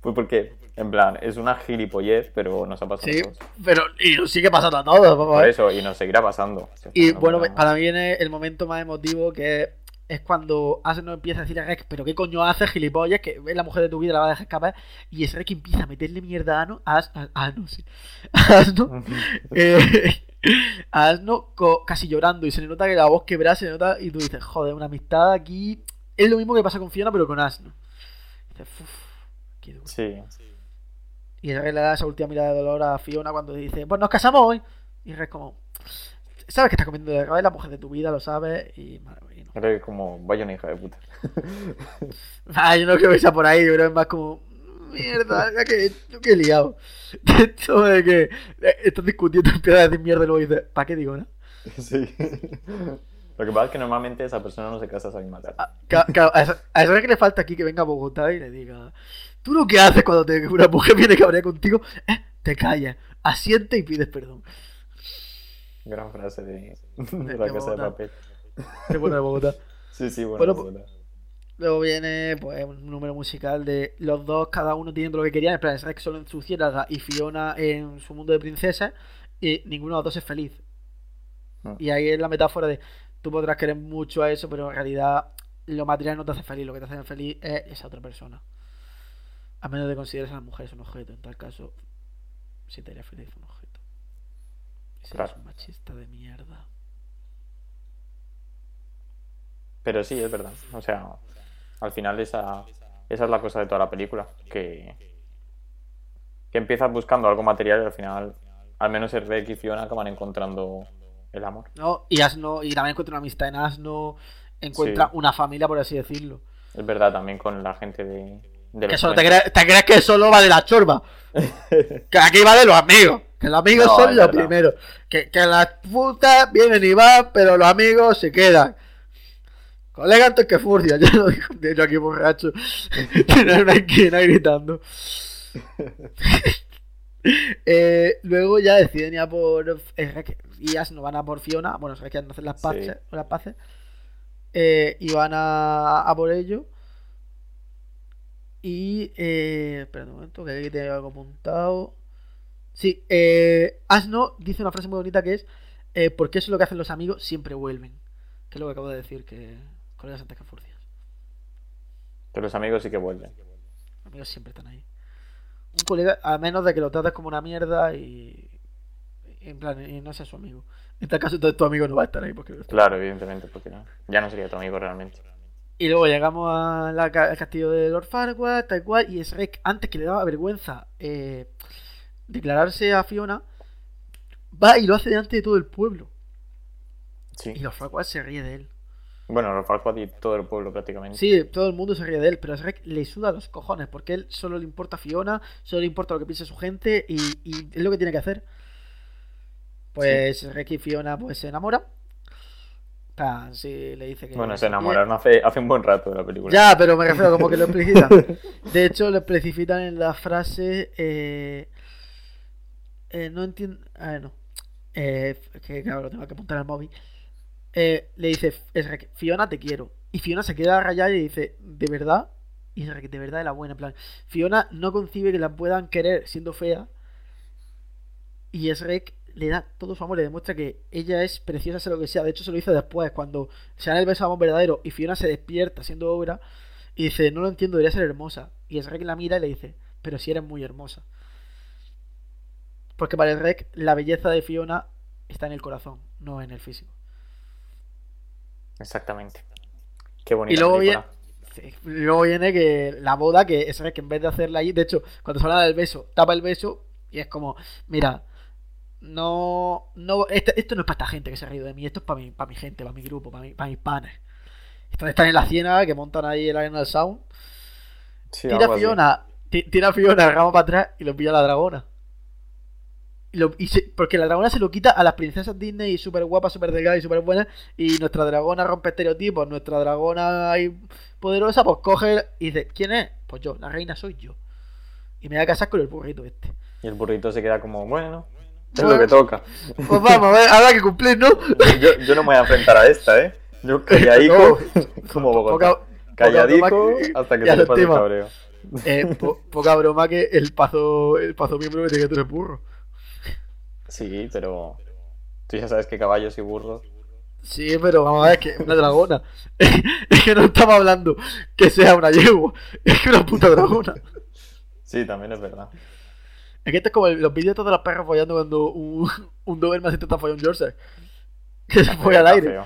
Pues porque, en plan, es una gilipollez, pero nos ha pasado Sí, a todos. pero y nos sigue pasando a todos, vamos Por eso, y nos seguirá pasando. Y No bueno, para mí viene el momento más emotivo que es cuando Asen no empieza a decir a Rex, pero qué coño hace, gilipollas, que es la mujer de tu vida, la va a dejar escapar. Y es Rex que empieza a meterle mierda a Ano, a, As- <laughs> a- <laughs> a Ano, sí. Asno. Eh, Asno casi llorando y se le nota que la voz quebra, se le nota y tú dices, joder, una amistad aquí. Es lo mismo que pasa con Fiona, pero con Asno. Y dices, uff, qué duro. Sí. Y Rey le da esa última mirada de dolor a Fiona cuando dice, pues nos casamos hoy. Y es como, sabes que estás comiendo de la mujer de tu vida, lo sabes. Y, madre que como vaya una hija de puta. <laughs> Ah, yo no creo que sea por ahí, yo creo que es más como, mierda, ya que yo que he liado. <laughs> Esto de que eh, estás discutiendo, empiezas a decir mierda y luego dices, ¿para qué digo, no? <laughs> Sí. Lo que pasa es que normalmente esa persona no se casa esa misma tarde. Ah, ca- ca- A eso a eso es que le falta aquí que venga a Bogotá y le diga, tú lo que haces cuando te, una mujer viene cabrea contigo es te callas, asiente y pides perdón. Gran frase de, De- de la de casa de Bogotá. papel. Qué bueno de Bogotá. <laughs> Sí, sí, bueno. Bueno, Bogotá. Luego viene pues un número musical de los dos, cada uno teniendo lo que querían. En plan, solo en su ciénaga y Fiona en su mundo de princesas. Y ninguno de los dos es feliz. Mm. Y ahí es la metáfora de tú podrás querer mucho a eso, pero en realidad lo material no te hace feliz. Lo que te hace feliz es esa otra persona. A menos de consideres a las mujeres un objeto. En tal caso, si te haría feliz un objeto. Y serías Claro. un machista de mierda. Pero sí, es verdad. O sea, al final esa, esa es la cosa de toda la película. Que, que empiezas buscando algo material y al final, al menos el Rek y Fiona acaban encontrando el amor. ¿No? Y Asno, y también encuentra una amistad en Asno. Encuentra Sí. una familia, por así decirlo. Es verdad también con la gente de, de Que solo te, crees, te crees que solo va de la chorba. <laughs> Que aquí va de los amigos. Que los amigos No, son los primeros. Que, que las putas vienen y van, pero los amigos se quedan. Colega antes que furcia, <laughs> ya lo dijo yo aquí borracho. en una esquina gritando. <laughs> Eh, luego ya deciden ya por. eh, Y ya no van a por Fiona. Bueno, sabes que han de hacer las Sí. paces. Las paces eh, y van a, a por ello. Y. Eh, espera un momento, que aquí tengo algo apuntado. Sí, eh, Asno dice una frase muy bonita que es: eh, Porque eso es lo que hacen los amigos, siempre vuelven. Que es lo que acabo de decir, que. Colegas. Que los amigos sí que vuelven. Los amigos siempre están ahí. Un colega, a menos de que lo trates como una mierda y. En plan, y no sea su amigo. En tal caso, entonces tu amigo no va a estar ahí porque no está. Claro, evidentemente, porque no- ya no sería tu amigo realmente. Y luego llegamos a la ca- al castillo de Lord Farquaad, tal cual, y Shrek, antes que le daba vergüenza eh, declararse a Fiona, va y lo hace delante de todo el pueblo. Sí. Y Lord Farquaad se ríe de él. Bueno, Farquaad y todo el pueblo prácticamente. Sí, todo el mundo se ríe de él, pero a Shrek le suda los cojones, porque él solo le importa a Fiona, solo le importa lo que piense su gente, y, y es lo que tiene que hacer. Pues Shrek y Fiona pues se enamoran. En plan, sí, le dice que... Bueno, se enamoraron hace, hace un buen rato de la película. Ya, pero me refiero como que lo explicitan. <laughs> De hecho, lo explicitan en la frase. Eh, eh, no entiendo. Ah, no. Eh, que claro, lo tengo que apuntar al móvil. Eh, le dice: es Fiona, te quiero. Y Fiona se queda rayada y dice: ¿De verdad? Y es Rek, de verdad de la buena. En plan, Fiona no concibe que la puedan querer siendo fea. Y Shrek le da todo su amor, le demuestra que ella es preciosa, sea lo que sea. De hecho, se lo hizo después, cuando se dan el beso de amor verdadero y Fiona se despierta siendo obra y dice, no lo entiendo, debería ser hermosa. Y Shrek la mira y le dice, pero si eres muy hermosa. Porque para el Rek la belleza de Fiona está en el corazón, no en el físico. Exactamente. Qué bonita Y luego. Sí, Luego viene que la boda, que es que en vez de hacerla ahí, de hecho, cuando se habla del beso, tapa el beso y es como, mira, no, no, esto, esto no es para esta gente que se ha reído de mí, esto es para mi, para mi gente, para mi grupo, para, mi- para mis panes. Están, están en la ciénaga que montan ahí el Arena del Sound. Sí, Tira. Fiona, ti- tira Fiona el ramo para atrás y lo pilla la dragona. Lo- y se- porque la dragona se lo quita a las princesas Disney súper guapas, súper delgadas y súper buenas. Y nuestra dragona rompe estereotipos. Nuestra dragona ahí poderosa, pues coge y dice: ¿Quién es? Pues yo, la reina soy yo. Y me voy a casar con el burrito este. Y el burrito se queda como, bueno, es Bueno. lo que toca. Pues vamos, a ver, habrá que cumplir, ¿no? Yo, yo no me voy a enfrentar a esta, ¿eh? Yo <laughs> calladico, como Bogotá. Poca- Calladico poca hasta que se le pase el cabreo. eh, po- poca broma que el pazo, el pazo miembro que tiene que tú eres burro. Sí, pero tú ya sabes que caballos y burros. Sí, pero vamos a ver, que una dragona. <laughs> es que no estamos hablando que sea una yegua, es que una puta dragona. Sí, también es verdad. Es que esto es como el- los vídeos de los perros follando cuando un, un Doberman se intenta follar un Yorkshire. Que se fue al aire.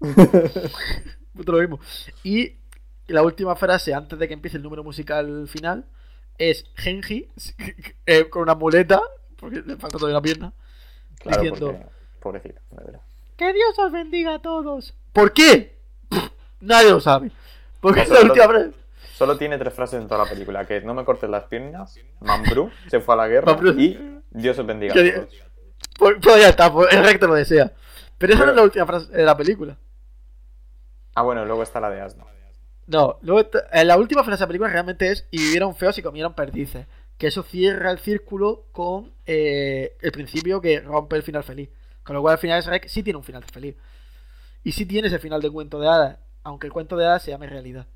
<laughs> Puto lo mismo. Y la última frase antes de que empiece el número musical final es Genji <laughs> eh, con una muleta, porque le falta todavía una pierna, Claro, diciendo porque... Pobrecito, de verdad. que Dios os bendiga a todos. ¿Por qué? Pff, Nadie lo sabe. Porque es la última frase. Solo tiene tres frases en toda la película: que no me cortes las piernas, Mambrú se fue a la guerra Mambrú. y Dios os bendiga. a todos. Pues, pues ya está, pues el recto lo desea. Pero esa Pero- no es la última frase de la película. Ah, bueno, luego está la de Asno. No, luego está- eh, la última frase de la película realmente es y vivieron feos y comieron perdices. Que eso cierra el círculo con eh, el principio que rompe el final feliz. Con lo cual al final Shrek sí tiene un final feliz. Y sí tiene ese final de cuento de hadas, aunque el cuento de hadas se llame realidad.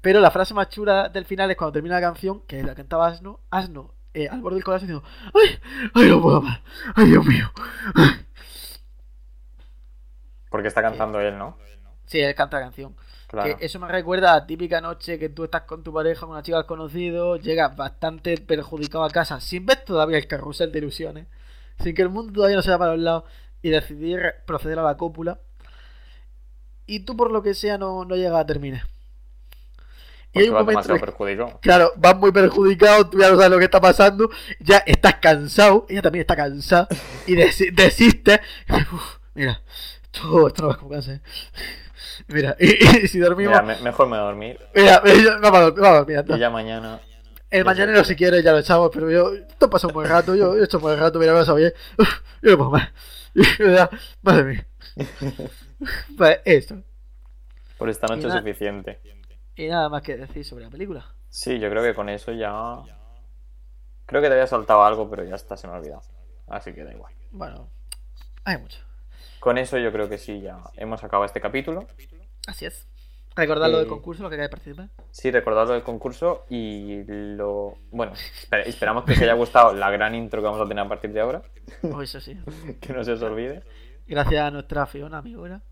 Pero la frase más chula del final es cuando termina la canción, que la cantaba Asno, Asno, eh, al borde del corazón diciendo, ¡ay! ¡ay, no puedo más! ¡ay, Dios mío! Porque está cantando él, ¿no? Sí, él canta la canción. Claro. Que eso me recuerda a la típica noche que tú estás con tu pareja, con una chica desconocido, llegas bastante perjudicado a casa, sin ver todavía el carrusel de ilusiones, sin que el mundo todavía no se vaya para los lados, y decidir proceder a la cópula. Y tú, por lo que sea, no, no llegas a terminar. Y hay un momento. que-. Claro, vas muy perjudicado, tú ya no sabes lo que está pasando, ya estás cansado, ella también está cansada, y desi- desiste. <laughs> Uf, mira, esto, esto no va como ¿eh? <laughs> Mira, <laughs> y, y si dormimos. Mira, me- mejor me voy a dormir. Mira, <laughs> mira, vamos a dormir, vamos a dormir, anda. Y ya mañana. El mañanero, si quieres, ya lo echamos, pero yo. Esto pasa un buen rato, yo, yo he hecho un buen rato, mira, me a bien. Yo no puedo más. Madre mía. Pues esto. Por esta noche es suficiente. Y nada más que decir sobre la película. Sí, yo creo que con eso ya. Creo que te había soltado algo, pero ya está, se me ha olvidado. Así que da igual. Bueno, hay mucho. Con eso yo creo que sí, ya hemos acabado este capítulo. Así es. Recordad lo del Eh, concurso, lo que queráis participar. Sí, recordad lo del concurso y lo. Bueno, esper- esperamos que os haya gustado la gran intro que vamos a tener a partir de ahora. Oh, eso sí. <laughs> Que no se os olvide. Gracias a nuestra Fiona, amigo. ¿verdad?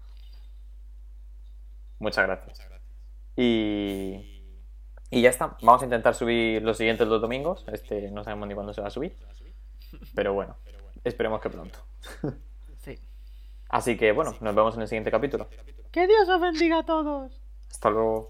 Muchas gracias. Y. Y ya está. Vamos a intentar subir los siguientes dos domingos. Este no sabemos ni cuándo se va a subir. Pero bueno, esperemos que pronto. <laughs> Sí. Así que bueno, nos vemos en el siguiente capítulo. Que Dios os bendiga a todos. Hasta luego.